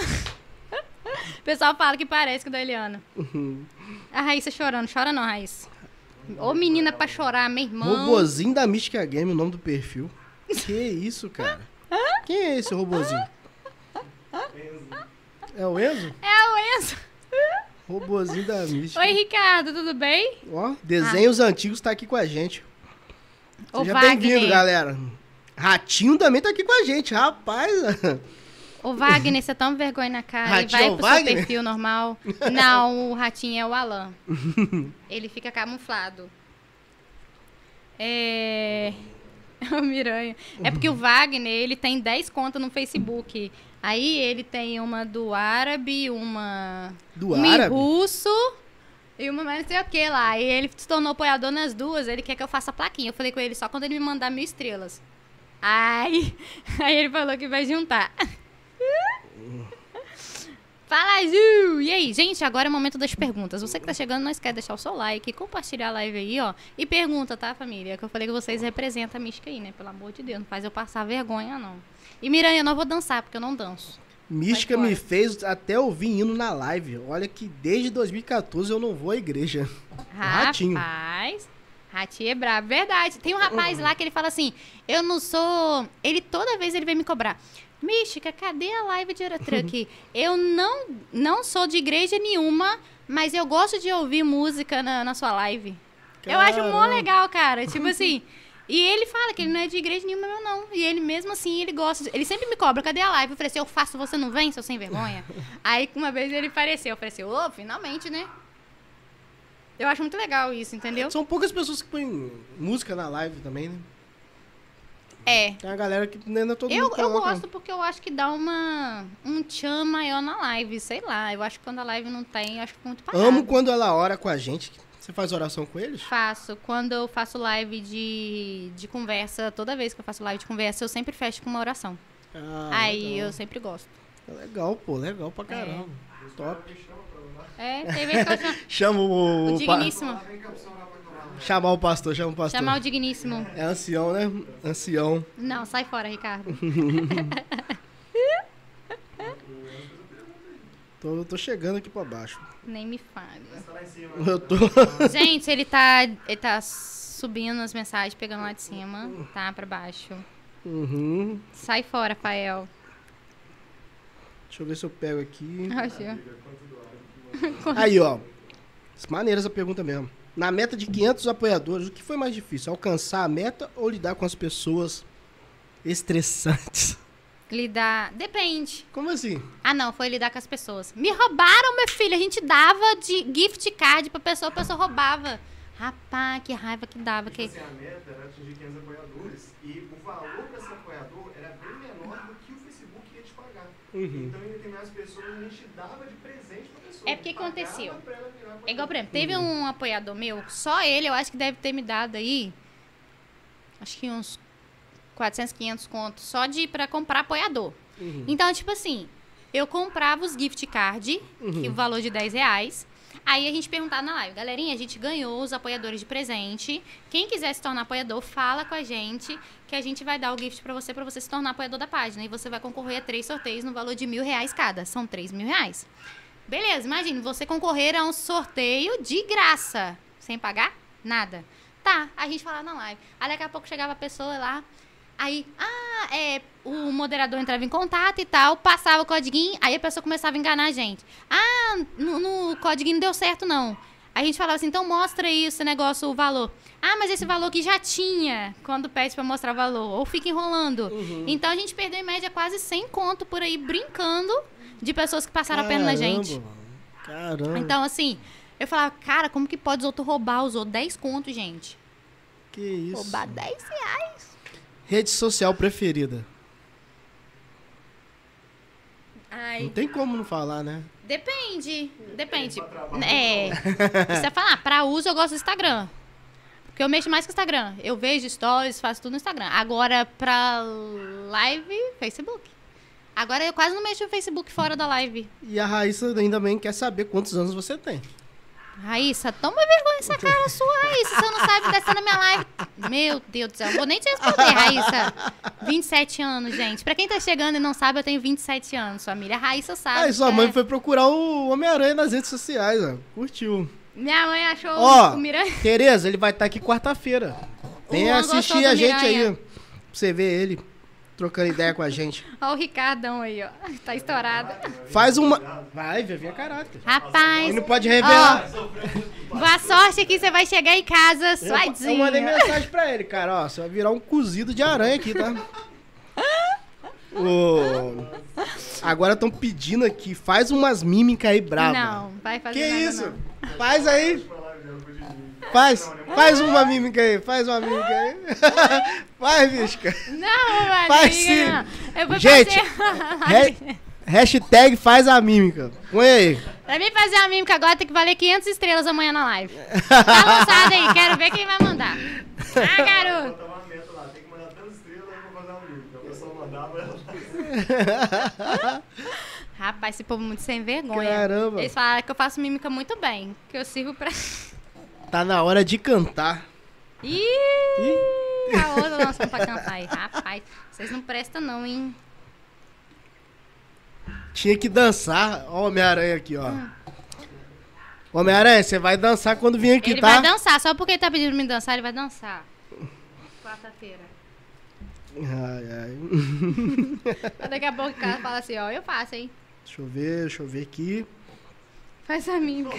O pessoal fala que parece com da Eliana. A Raíssa chorando. Chora não, Raíssa. Ô menina pra chorar, meu irmão. Robozinho da Mística Game, o nome do perfil. Que isso, cara? Quem é esse robozinho? É o Enzo? É o Enzo. Robozinho da Mística. Oi, Ricardo, tudo bem? Ó, desenhos antigos tá aqui com a gente. Ô, Seja bem-vindo, galera. Ratinho também tá aqui com a gente, rapaz. Ô, Wagner, você toma vergonha na cara Ratinho e é vai o pro Wagner? seu perfil normal. Não, o ratinho é o Alan. Ele fica camuflado. É... O Miranha. É porque o Wagner, ele tem 10 contas no Facebook. Aí ele tem uma do árabe, uma... Do em árabe? russo e uma mais não sei o que lá. E ele se tornou apoiador nas duas. Ele quer que eu faça plaquinha. Eu falei com ele só quando ele me mandar mil estrelas. Ai, aí ele falou que vai juntar. Fala, Ju! E aí, gente, agora é o momento das perguntas. Você que tá chegando, não esquece de deixar o seu like, compartilhar a live aí, ó. E pergunta, tá, família? Que eu falei que vocês representam a mística aí, né? Pelo amor de Deus, não faz eu passar vergonha, não. E Miranha, eu não vou dançar, porque eu não danço. Mística me fez até ouvir hino na live. Olha que desde 2014 eu não vou à igreja. Ratinho. Rapaz, Ratinho é brabo. Verdade. Tem um rapaz lá que ele fala assim: Eu não sou. Ele toda vez ele vem me cobrar. Mística, cadê a live de Eurotruck? eu não, não sou de igreja nenhuma, mas eu gosto de ouvir música na, na sua live. Eu acho mó Caramba. legal, cara. Tipo assim. E ele fala que ele não é de igreja nenhuma, meu não. E ele mesmo assim, ele gosta. de- Ele sempre me cobra, cadê a live? Eu falei assim, eu faço, você não vem, seu sem vergonha? Aí uma vez ele apareceu, eu falei assim, ô, finalmente, né? Eu acho muito legal isso, entendeu? São poucas pessoas que põem música na live também, né? É. Tem uma galera que ainda todo Eu, mundo eu gosto porque eu acho que dá uma um tchan maior na live, sei lá. Eu acho que quando a live não tem, eu acho que fica muito parado. Amo quando ela ora com a gente. Você faz oração com eles? Faço. Quando eu faço live de, de conversa, toda vez que eu faço live de conversa, eu sempre fecho com uma oração. Ah, Aí legal. eu sempre gosto. Legal, pô, legal pra caramba. Top. É, tem vezes que eu chamo. Chama o. O pa- digníssimo. Chamar o pastor, chama o pastor. Chamar o digníssimo. É ancião, né? Ancião. Não, sai fora, Ricardo. Tô, tô chegando aqui pra baixo. Nem me fale. Tá lá em cima. Eu tô. Gente, ele tá, ele tá subindo as mensagens, pegando lá de cima, tá? Pra baixo. Uhum. Sai fora, Fael. Deixa eu ver se eu pego aqui. Aí, ó. Maneira essa pergunta mesmo. Na meta de 500 apoiadores, o que foi mais difícil? Alcançar a meta ou lidar com as pessoas estressantes? Lidar. Depende. Como assim? Ah, não, foi lidar com as pessoas. Me roubaram, meu filho. A gente dava de gift card pra pessoa, a pessoa roubava. Rapaz, que raiva que dava. Tipo Que... assim, a meta era atingir 500 apoiadores e o valor apoiador era bem menor do que o Facebook ia te pagar. Uhum. Então, em determinadas pessoas, a gente dava de presente pra pessoa. É porque aconteceu. É igual, por exemplo, Uhum. teve um apoiador meu, só ele, eu acho que deve ter me dado aí, acho que uns 400, 500 contos, só de pra comprar apoiador. Uhum. Então, tipo assim, eu comprava os gift card, Uhum. que o valor de 10 reais. Aí a gente perguntava na live, galerinha, a gente ganhou os apoiadores de presente. Quem quiser se tornar apoiador, fala com a gente que a gente vai dar o gift pra você, pra você se tornar apoiador da página. E você vai concorrer a três sorteios no valor de mil reais cada. São três mil reais. Beleza, imagine, você concorrer a um sorteio de graça, sem pagar nada. Tá, a gente falava na live. Aí daqui a pouco chegava a pessoa lá, aí, ah, é, o moderador entrava em contato e tal, passava o codiguinho, aí a pessoa começava a enganar a gente. Ah, no, no codiguinho não deu certo não. Aí a gente falava assim, então mostra aí esse negócio, o valor. Ah, mas esse valor que já tinha, quando pede pra mostrar valor, ou fica enrolando. Então a gente perdeu em média quase 100 conto por aí, brincando de pessoas que passaram a perna na gente. mano. Caramba. Então, assim, eu falava, cara, como que pode os outros roubar? Usou 10 conto, gente. que isso? Roubar 10 reais. Rede social preferida. Não Ai, tem como não falar, né? depende. Depende. É. Você vai falar, pra uso eu gosto do Instagram. Porque eu mexo mais com o Instagram. Eu vejo stories, faço tudo no Instagram. Agora, pra live, Facebook. Agora eu quase não mexo no Facebook fora da live. E a Raíssa ainda bem quer saber quantos anos você tem. Raíssa, toma vergonha essa cara sua, Raíssa. Você não sabe dessa na minha live. Meu Deus do céu, vou nem te responder, Raíssa. 27 anos, gente. Pra quem tá chegando e não sabe, eu tenho 27 anos, família. A Raíssa sabe. Aí sua que mãe é- foi procurar o Homem-Aranha nas redes sociais, ó. Curtiu. Minha mãe achou Ó, o Miranha. Tereza, ele vai estar aqui quarta-feira. Vem assistir a gente aí. Pra você ver ele trocando ideia com a gente. Ó o Ricardão aí, ó. Tá estourado. Faz uma. Vai, vai vir a caráter. Rapaz, Ele não pode revelar. boa sorte que você vai chegar em casa Eu, eu mandei suadinho. mensagem pra ele, cara, ó, você vai virar um cozido de aranha aqui, tá? Ô, Agora estão pedindo aqui, faz umas mímicas aí brava. Não, vai fazer Que nada, isso? não. Faz aí. Faz, faz uma mímica aí, faz uma mímica aí. Faz, Visca. Não, mano. Faz sim. Eu vou Gente, fazer... Re- hashtag faz a mímica. Põe aí. Pra mim fazer a mímica agora tem que valer 500 estrelas amanhã na live. Tá lançado aí, quero ver quem vai mandar. Ah, garoto. Um. Rapaz, esse povo muito sem vergonha. Caramba. Eles falaram que eu faço mímica muito bem, que eu sirvo pra... Tá na hora de cantar. Ih, a outra lançando pra cantar aí. Rapaz, vocês não prestam não, hein? Tinha que dançar. Ó, o Homem-Aranha aqui, ó. Homem-Aranha, você vai dançar quando vir aqui, ele tá? vai dançar, só porque ele tá pedindo pra me dançar, ele vai dançar. Quarta-feira. Ai, ai. Daqui a pouco o cara fala assim, ó, eu faço, hein? Deixa eu ver, deixa eu ver aqui. Faz a mímica.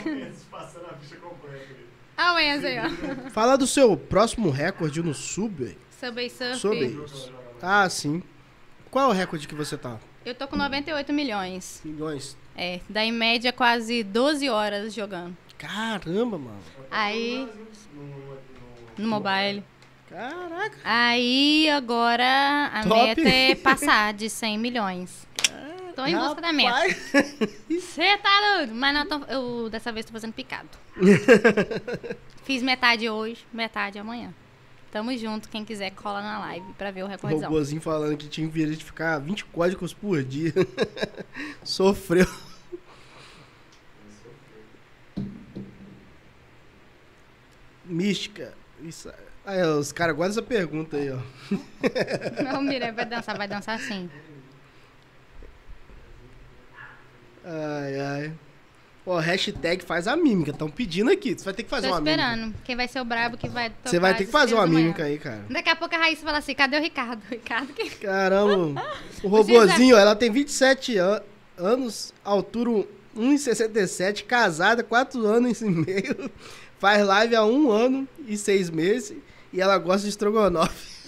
Passando a ficha completa. Ah, o Enzo aí, ó. Fala do seu próximo recorde no Subway. Subway Surf. Subway. Ah, sim. Qual é o recorde que você tá? Eu tô com 98 milhões. Milhões. É, dá em média quase 12 horas jogando. Caramba, mano. Aí, no mobile. Caraca. Aí, agora, a Top. meta é passar de 100 milhões. Tô em busca da meta. Você tá doido? Mas não tô, eu dessa vez tô fazendo picado. Fiz metade hoje, metade amanhã. Tamo junto, quem quiser cola na live pra ver o recordzão. Robôzinho falando que tinha que verificar 20 códigos por dia. Sofreu. Mística. Isso. Aí, os caras guardam essa pergunta aí, ó. Não, Mirai, vai dançar, vai dançar sim. Ai, ai. Ó, hashtag faz a mímica. Estão pedindo aqui. Você vai ter que fazer Tô uma mímica. esperando. Quem vai ser o brabo que vai Você vai tocar ter que fazer uma mímica aí, cara. Daqui a pouco a Raíssa fala assim, cadê o Ricardo? O Ricardo que... Caramba. O robozinho, ela tem 27 an anos, altura 1,67, casada, 4 anos e meio. Faz live há um ano e seis meses. E ela gosta de estrogonofe.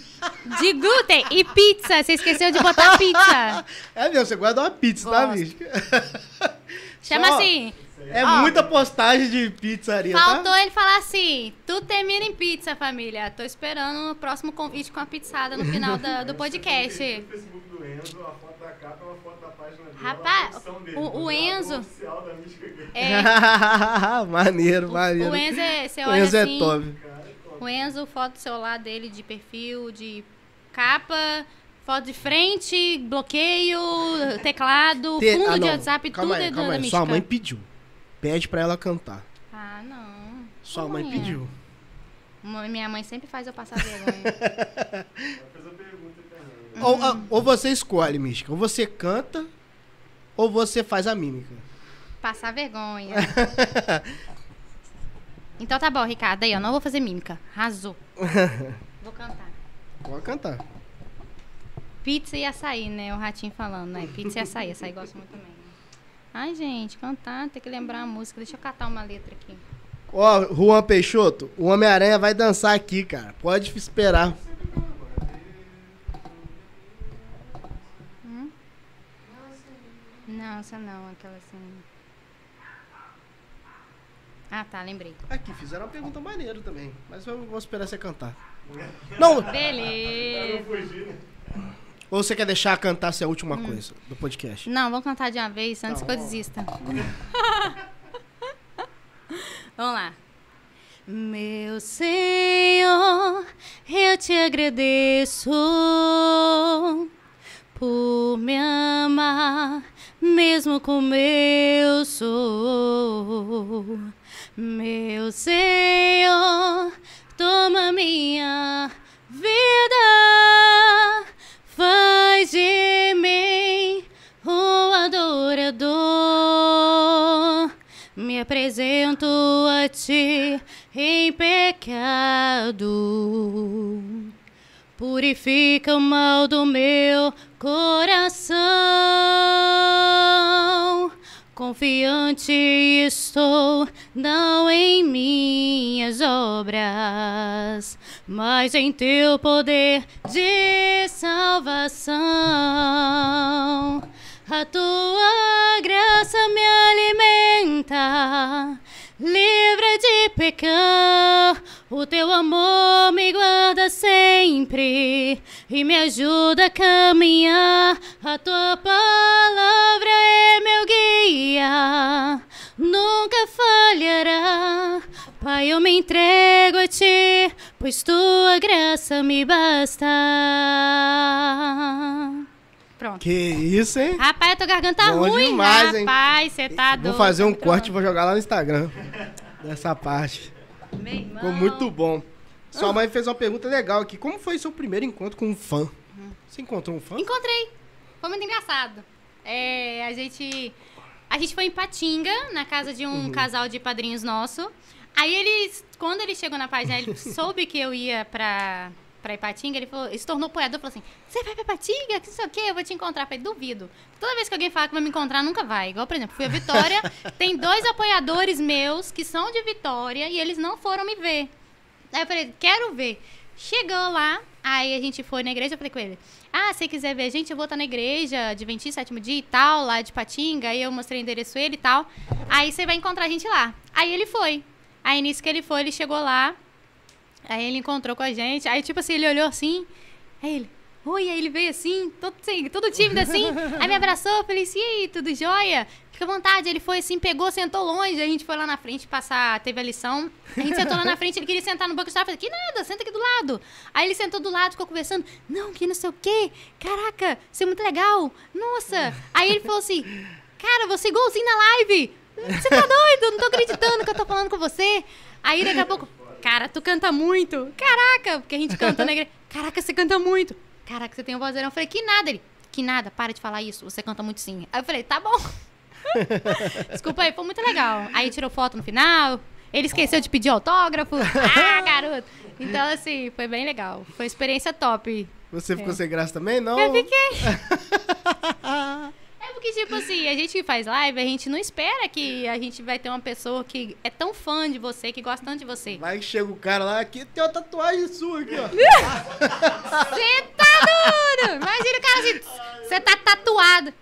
De glúten e pizza. Você esqueceu de botar pizza. É mesmo, você guarda uma pizza, tá, Gosto. bicho? Chama Só- assim. É Ó. muita postagem de pizzaria, Faltou tá? ele falar assim, tudo termina em pizza, família. Tô esperando o próximo convite com a pizzada no final da- do podcast. No Facebook do Enzo, a foto da capa é uma foto da página dele. Rapaz, o- o Enzo-. É, maneiro, maneiro. o Enzo, é, você O olha Enzo é assim, top. O Enzo, foto do celular dele de perfil, de capa, foto de frente, bloqueio, teclado, Te- fundo ah, de. WhatsApp, calma tudo aí, é calma aí. Sua mãe pediu. Pede pra ela cantar. Ah, não. Sua mãe mãe. pediu. Mãe- Minha mãe sempre faz eu passar vergonha. Ou, ah, ou você escolhe, Mística. Ou você canta, ou você faz a mímica. Passar vergonha. Então tá bom, Ricardo. Aí, eu não vou fazer mímica. Arrasou. Vou cantar. Pode cantar. Pizza e açaí, né? O ratinho falando, né? Pizza e açaí. Açaí gosto muito também. Ai, gente, cantar, tem que lembrar a música. Deixa eu catar uma letra aqui. Ó, Juan Peixoto, o Homem-Aranha vai dançar aqui, cara. Pode esperar. Não, essa não, aquela assim. Ah, tá, lembrei. Aqui, fizeram uma pergunta maneira também. Mas eu vou esperar você cantar. Não, Beleza. Né? ou você quer deixar cantar ser a última Hum. coisa do podcast? Não, vamos cantar de uma vez antes Tá que eu desista. vamos lá. Meu Senhor, eu te agradeço por me amar, mesmo como eu sou. Meu Senhor, toma minha vida, faz de mim um adorador. Me apresento a ti em pecado. Purifica o mal do meu coração. Confiante estou, não em minhas obras, mas em teu poder de salvação. A tua graça me alimenta, livre de pecar. O teu amor me guarda sempre e me ajuda a caminhar. A tua palavra é meu guia, nunca falhará. Pai, eu me entrego a ti, pois tua graça me basta. Pronto. Que isso, hein? Rapaz, a tua garganta Bom ruim, demais, rapaz. Você tá doido. vou fazer um Pronto. corte e vou jogar lá no Instagram. Dessa parte. Meu irmão. Ficou muito bom. Sua mãe fez uma pergunta legal aqui. Como foi seu primeiro encontro com um fã? Você encontrou um fã? Encontrei. Foi muito engraçado. É, a gente. A gente foi em Patinga, na casa de um casal de padrinhos nosso. Aí eles, quando ele chegou na página, ele soube que eu ia pra, pra Ipatinga, ele, falou, ele se tornou apoiador, falou assim, você vai pra Ipatinga? Que não sei o quê, eu vou te encontrar. Eu falei, duvido. Toda vez que alguém fala que vai me encontrar, nunca vai. Igual, por exemplo, fui a Vitória, tem dois apoiadores meus que são de Vitória e eles não foram me ver. Aí eu falei, quero ver. Chegou lá, Aí a gente foi na igreja, eu falei com ele, ah, se quiser ver a gente, eu vou estar na igreja, Adventista, sétimo dia e tal, lá de Patinga, aí eu mostrei o endereço ele e tal. Aí você vai encontrar a gente lá. Aí ele foi. Aí nisso que ele foi, ele chegou lá, aí ele encontrou com a gente, aí tipo assim, ele olhou assim, aí ele, oi, aí ele veio assim, todo, assim, todo tímido assim, aí me abraçou, falei assim, e aí, tudo jóia? Fica à vontade, ele foi assim, pegou, sentou longe, a gente foi lá na frente passar, teve a lição, a gente sentou lá na frente, ele queria sentar no banco de trás, falei, que nada, senta aqui do lado. Aí ele sentou do lado, ficou conversando, não, que não sei o quê, caraca, você é muito legal, nossa. Aí ele falou assim, cara, você é igualzinho na live, você tá doido, não tô acreditando que eu tô falando com você. Aí daqui a pouco, cara, tu canta muito, caraca, porque a gente canta na igreja, caraca, você canta muito, caraca, você tem um vozeirão. Eu falei, que nada, ele, que nada, para de falar isso, você canta muito sim. Aí eu falei, tá bom. Desculpa aí, foi muito legal. Aí tirou foto no final. Ele esqueceu de pedir autógrafo. Ah, garoto. Então, assim, foi bem legal. Foi uma experiência top. Você ficou sem graça também? Não. Eu fiquei. Porque, tipo assim, a gente que faz live, a gente não espera que a gente vai ter uma pessoa que é tão fã de você, que gosta tanto de você. Vai que chega o cara lá, aqui tem uma tatuagem sua aqui, ó. Você tá duro! Imagina o cara assim, você tá tatuado.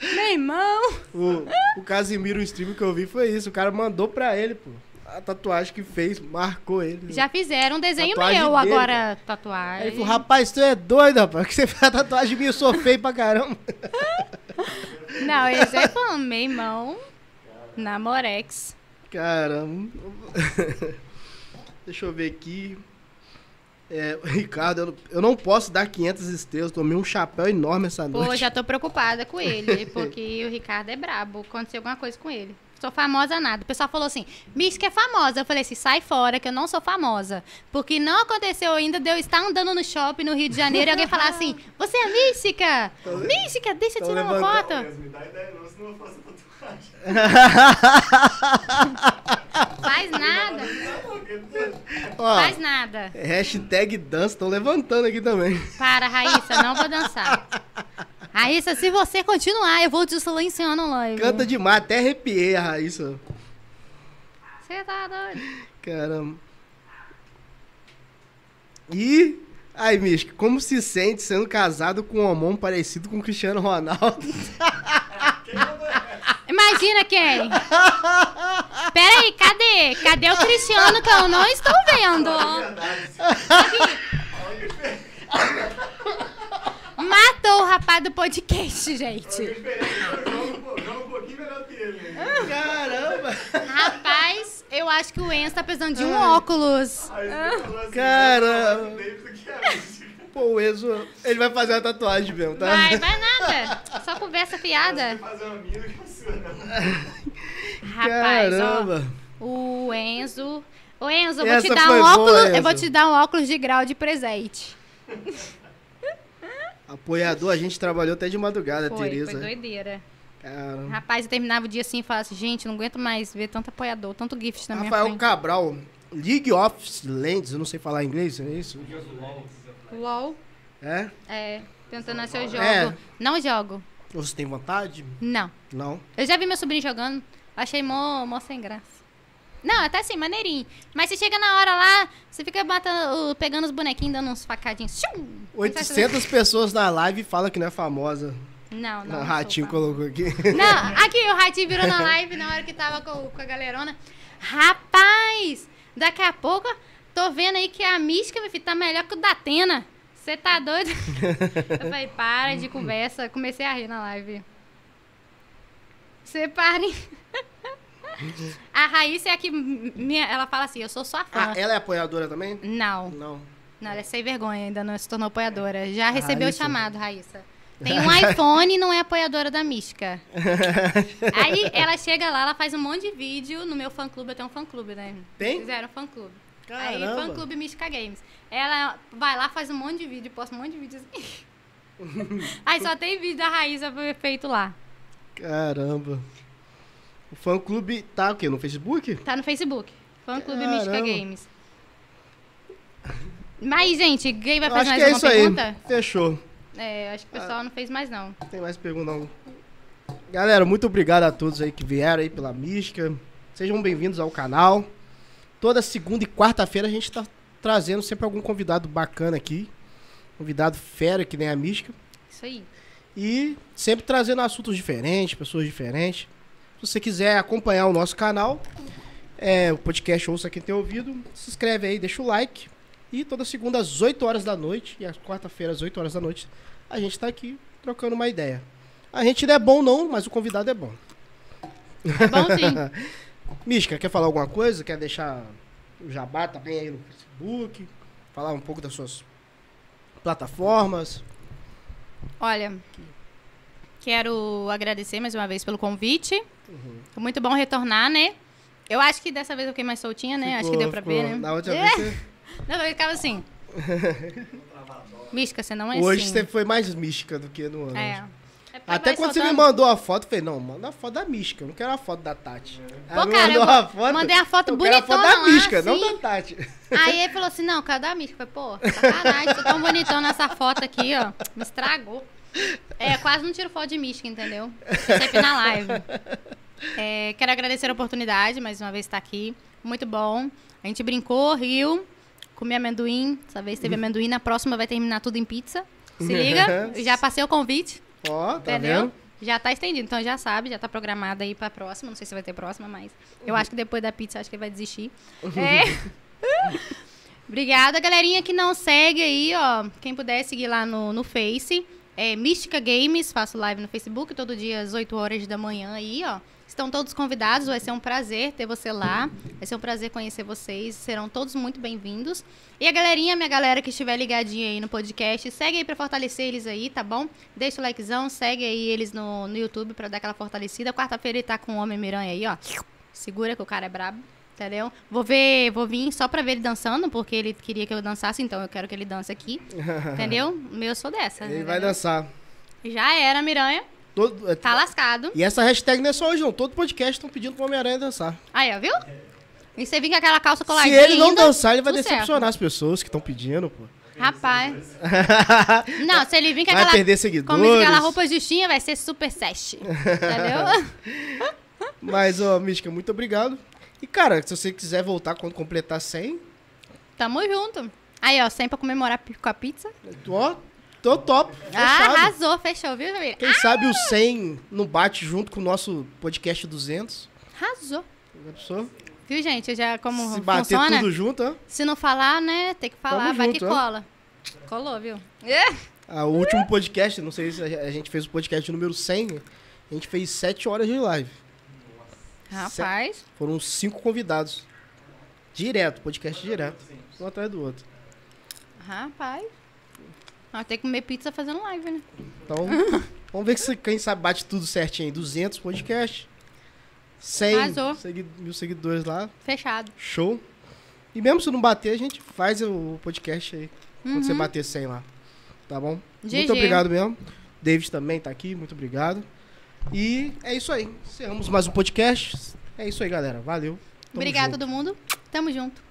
Meu irmão. O, o Casimiro, o stream que eu vi foi isso. O cara mandou pra ele, pô. A tatuagem que fez, marcou ele. Já fizeram um desenho Tatuagem meu, dele, agora Aí tatuagem. ele falou, rapaz, tu é doido, rapaz. Que você fez a tatuagem minha, eu sou feio pra caramba. Não, esse é fã, meu irmão. Namorex. Caramba. Deixa eu ver aqui. É, Ricardo, eu não, eu não posso dar 500 estrelas. Tomei um chapéu enorme essa Pô, noite. já tô preocupada com ele, porque o Ricardo é brabo. Aconteceu alguma coisa com ele. Sou famosa nada. O pessoal falou assim, Mística é famosa. Eu falei assim, sai fora, que eu não sou famosa. Porque não aconteceu ainda de eu estar andando no shopping no Rio de Janeiro e alguém falar assim, você é Mística? Mística, deixa eu tirar uma foto. Mesmo, me dá ideia não, senão eu faço tatuagem. Faz nada, Ó, faz nada. hashtag dança, tô levantando aqui também. Para, Raíssa, não vou dançar. Raíssa, se você continuar, eu vou te silenciando live. Canta demais, até arrepiei a Raíssa. Você tá doido? Caramba. E. Ai, Misca, como se sente sendo casado com um homão parecido com o Cristiano Ronaldo? Imagina quem? Peraí, cadê? Cadê o Cristiano que eu não estou vendo? Matou o rapaz do podcast, gente. Um pouquinho melhor que ele. Caramba! Rapaz, eu acho que o Enzo tá precisando de um óculos. Aí você falou assim, Caramba. "Eu música." Pô, o Enzo, ele vai fazer uma tatuagem mesmo, tá? Vai, vai nada. Só conversa fiada. Fazer uma mina que funciona. não. Rapaz, ó. Caramba! O Enzo. Ô Enzo, eu vou Essa te dar um boa, óculos. Eu Enzo. vou te dar um óculos de grau de presente. Apoiador, a gente trabalhou até de madrugada, Foi, Tereza. foi doideira. Caramba. Rapaz, eu terminava o dia assim e falava assim, gente, não aguento mais ver tanto apoiador, tanto gift na minha Rafael frente. Cabral, League of Legends, eu não sei falar inglês, é isso? LOL. É? É, tentando ser eu jogo. É. Não jogo. Você tem vontade? Não. Não. Eu já vi meu sobrinho jogando, achei mó, mó sem graça. Não, até assim, maneirinho. Mas você chega na hora lá, você fica batendo, pegando os bonequinhos, dando uns facadinhos. Tchum! 800 pessoas na live falam que não é famosa. Não, não. o Ratinho colocou aqui. Não, aqui o Ratinho virou na live na hora que tava com, com a galerona. Rapaz, daqui a pouco tô vendo aí que a mística, meu filho, tá melhor que o da Atena. Você tá doido? Eu falei, para de conversa. Comecei a rir na live. Você parem. A Raíssa é a que. Minha, ela fala assim: eu sou sua fã. Ah, ela é apoiadora também? Não, Não. não, ela é sem vergonha, ainda não se tornou apoiadora. Já recebeu o chamado, Raíssa. Tem um iPhone e não é apoiadora da Mística. Aí ela chega lá, ela faz um monte de vídeo. No meu fã clube, eu tenho um fã clube, né? Tem? Fizeram um fã clube. Aí, Caramba. fã clube Mística Games. Ela vai lá, faz um monte de vídeo, posta um monte de vídeo assim. Aí só tem vídeo da Raíssa feito lá. Caramba. O fã clube tá o quê? No Facebook? Tá no Facebook. Fã clube Caramba. Mística Games. Mas, gente, quem vai fazer acho mais que é isso pergunta? aí. Fechou. É, acho que o pessoal não fez mais, não. Não tem mais pergunta não. Galera, muito obrigado a todos aí que vieram aí pela mística. Sejam bem-vindos ao canal. Toda segunda e quarta-feira a gente tá trazendo sempre algum convidado bacana aqui. Convidado fera, que nem a Mística. Isso aí. E sempre trazendo assuntos diferentes, pessoas diferentes. Se você quiser acompanhar o nosso canal, é, o podcast Ouça Quem Tem Ouvido, se inscreve aí, deixa o like. E toda segunda às 8 horas da noite e a quarta-feira às 8 horas da noite, a gente tá aqui trocando uma ideia. A gente não é bom não, mas o convidado é bom. É bom sim. Mística, quer falar alguma coisa? Quer deixar o jabá também aí no Facebook? Falar um pouco das suas plataformas? Olha, quero agradecer mais uma vez pelo convite. Uhum. Foi muito bom retornar, né? Eu acho que dessa vez eu fiquei mais soltinha, né? acho que Ficou- deu pra ver, ficou- né? Na É. vez você... Não, eu ficava assim. Mística, você não é Hoje assim. você foi mais mística do que no ano. É. É porque Até quando você me soltando. mandou a foto, eu falei, não, manda a foto da mística, eu não quero a foto da Tati. Aí Pô, cara, mandou a foto, mandei a foto quero a foto bonitona da lá, mística, não assim. da Tati. Aí ele falou assim, não, cadê a mística? Eu falei, pô, sacanagem, tô tão bonitão nessa foto aqui, ó. Me estragou. É, quase não tiro foto de mística, entendeu? Sempre na live. É, quero agradecer a oportunidade, mais uma vez estar aqui. Muito bom. A gente brincou, riu, comi amendoim. Dessa vez teve amendoim, na próxima vai terminar tudo em pizza. Se liga, já passei o convite, Ó, tá entendeu? vendo? Já tá estendido, então já sabe, já tá programado aí pra próxima. Não sei se vai ter próxima, mas eu acho que depois da pizza acho que ele vai desistir. É. Obrigada, galerinha que não segue aí, ó. Quem puder seguir lá no, no Face. É Mística Games, faço live no Facebook todo dia às 8 horas da manhã aí, ó. Estão todos convidados, vai ser um prazer ter você lá. Vai ser um prazer conhecer vocês. Serão todos muito bem-vindos. E a galerinha, minha galera que estiver ligadinha aí no podcast, segue aí pra fortalecer eles aí, tá bom? Deixa o likezão, segue aí eles no, no YouTube pra dar aquela fortalecida. Quarta-feira ele tá com o Homem Miranha aí, ó. Segura que o cara é brabo. Entendeu? Vou ver, vou vir só pra ver ele dançando, porque ele queria que eu dançasse, então eu quero que ele dance aqui. Entendeu? Meu, eu sou dessa. Ele vai entendeu? dançar. Já era, Miranha. Todo- Tá lascado. E essa hashtag não é só hoje, não. Todo podcast estão pedindo pro Homem-Aranha dançar. Aí, ó, viu? E você vir com aquela calça Se coladinha ele não ainda, dançar, ele vai decepcionar as pessoas que estão pedindo, pô. certo. Rapaz. Não, se ele vir com Vai aquela, perder com seguidores. aquela roupa justinha, vai ser super sesh. Entendeu? Mas, ó, Mística, muito obrigado. E, cara, se você quiser voltar quando completar 100, Tamo junto. Aí, ó, sempre pra comemorar com a pizza. ó, tô top. Ah, Fechado. arrasou, fechou, viu, família? Quem sabe o 100 não bate junto com o nosso podcast 200? Arrasou. Já pensou? Viu, gente? Já como Se bater funciona? tudo junto, ó. Se não falar, né? Tem que falar, Tamo vai junto, que ó. cola. Colou, viu? Ah, o último podcast, não sei se a gente fez o podcast número 100, a gente fez 7 horas de live. Rapaz. Foram cinco convidados. Direto, podcast direto. Um atrás do outro. Rapaz. Nós temos que comer pizza fazendo live, né? Então, vamos ver se quem sabe bate tudo certinho. aí. 200 podcast. 100 Arrasou. segui- mil seguidores lá. Fechado. Show. E mesmo se não bater, a gente faz o podcast aí. Quando você bater 100 lá. Tá bom? GG. Muito obrigado mesmo. David também tá aqui. Muito obrigado. E é isso aí. Encerramos mais um podcast. É isso aí, galera. Valeu. Tamo Obrigado a todo mundo. Tamo junto.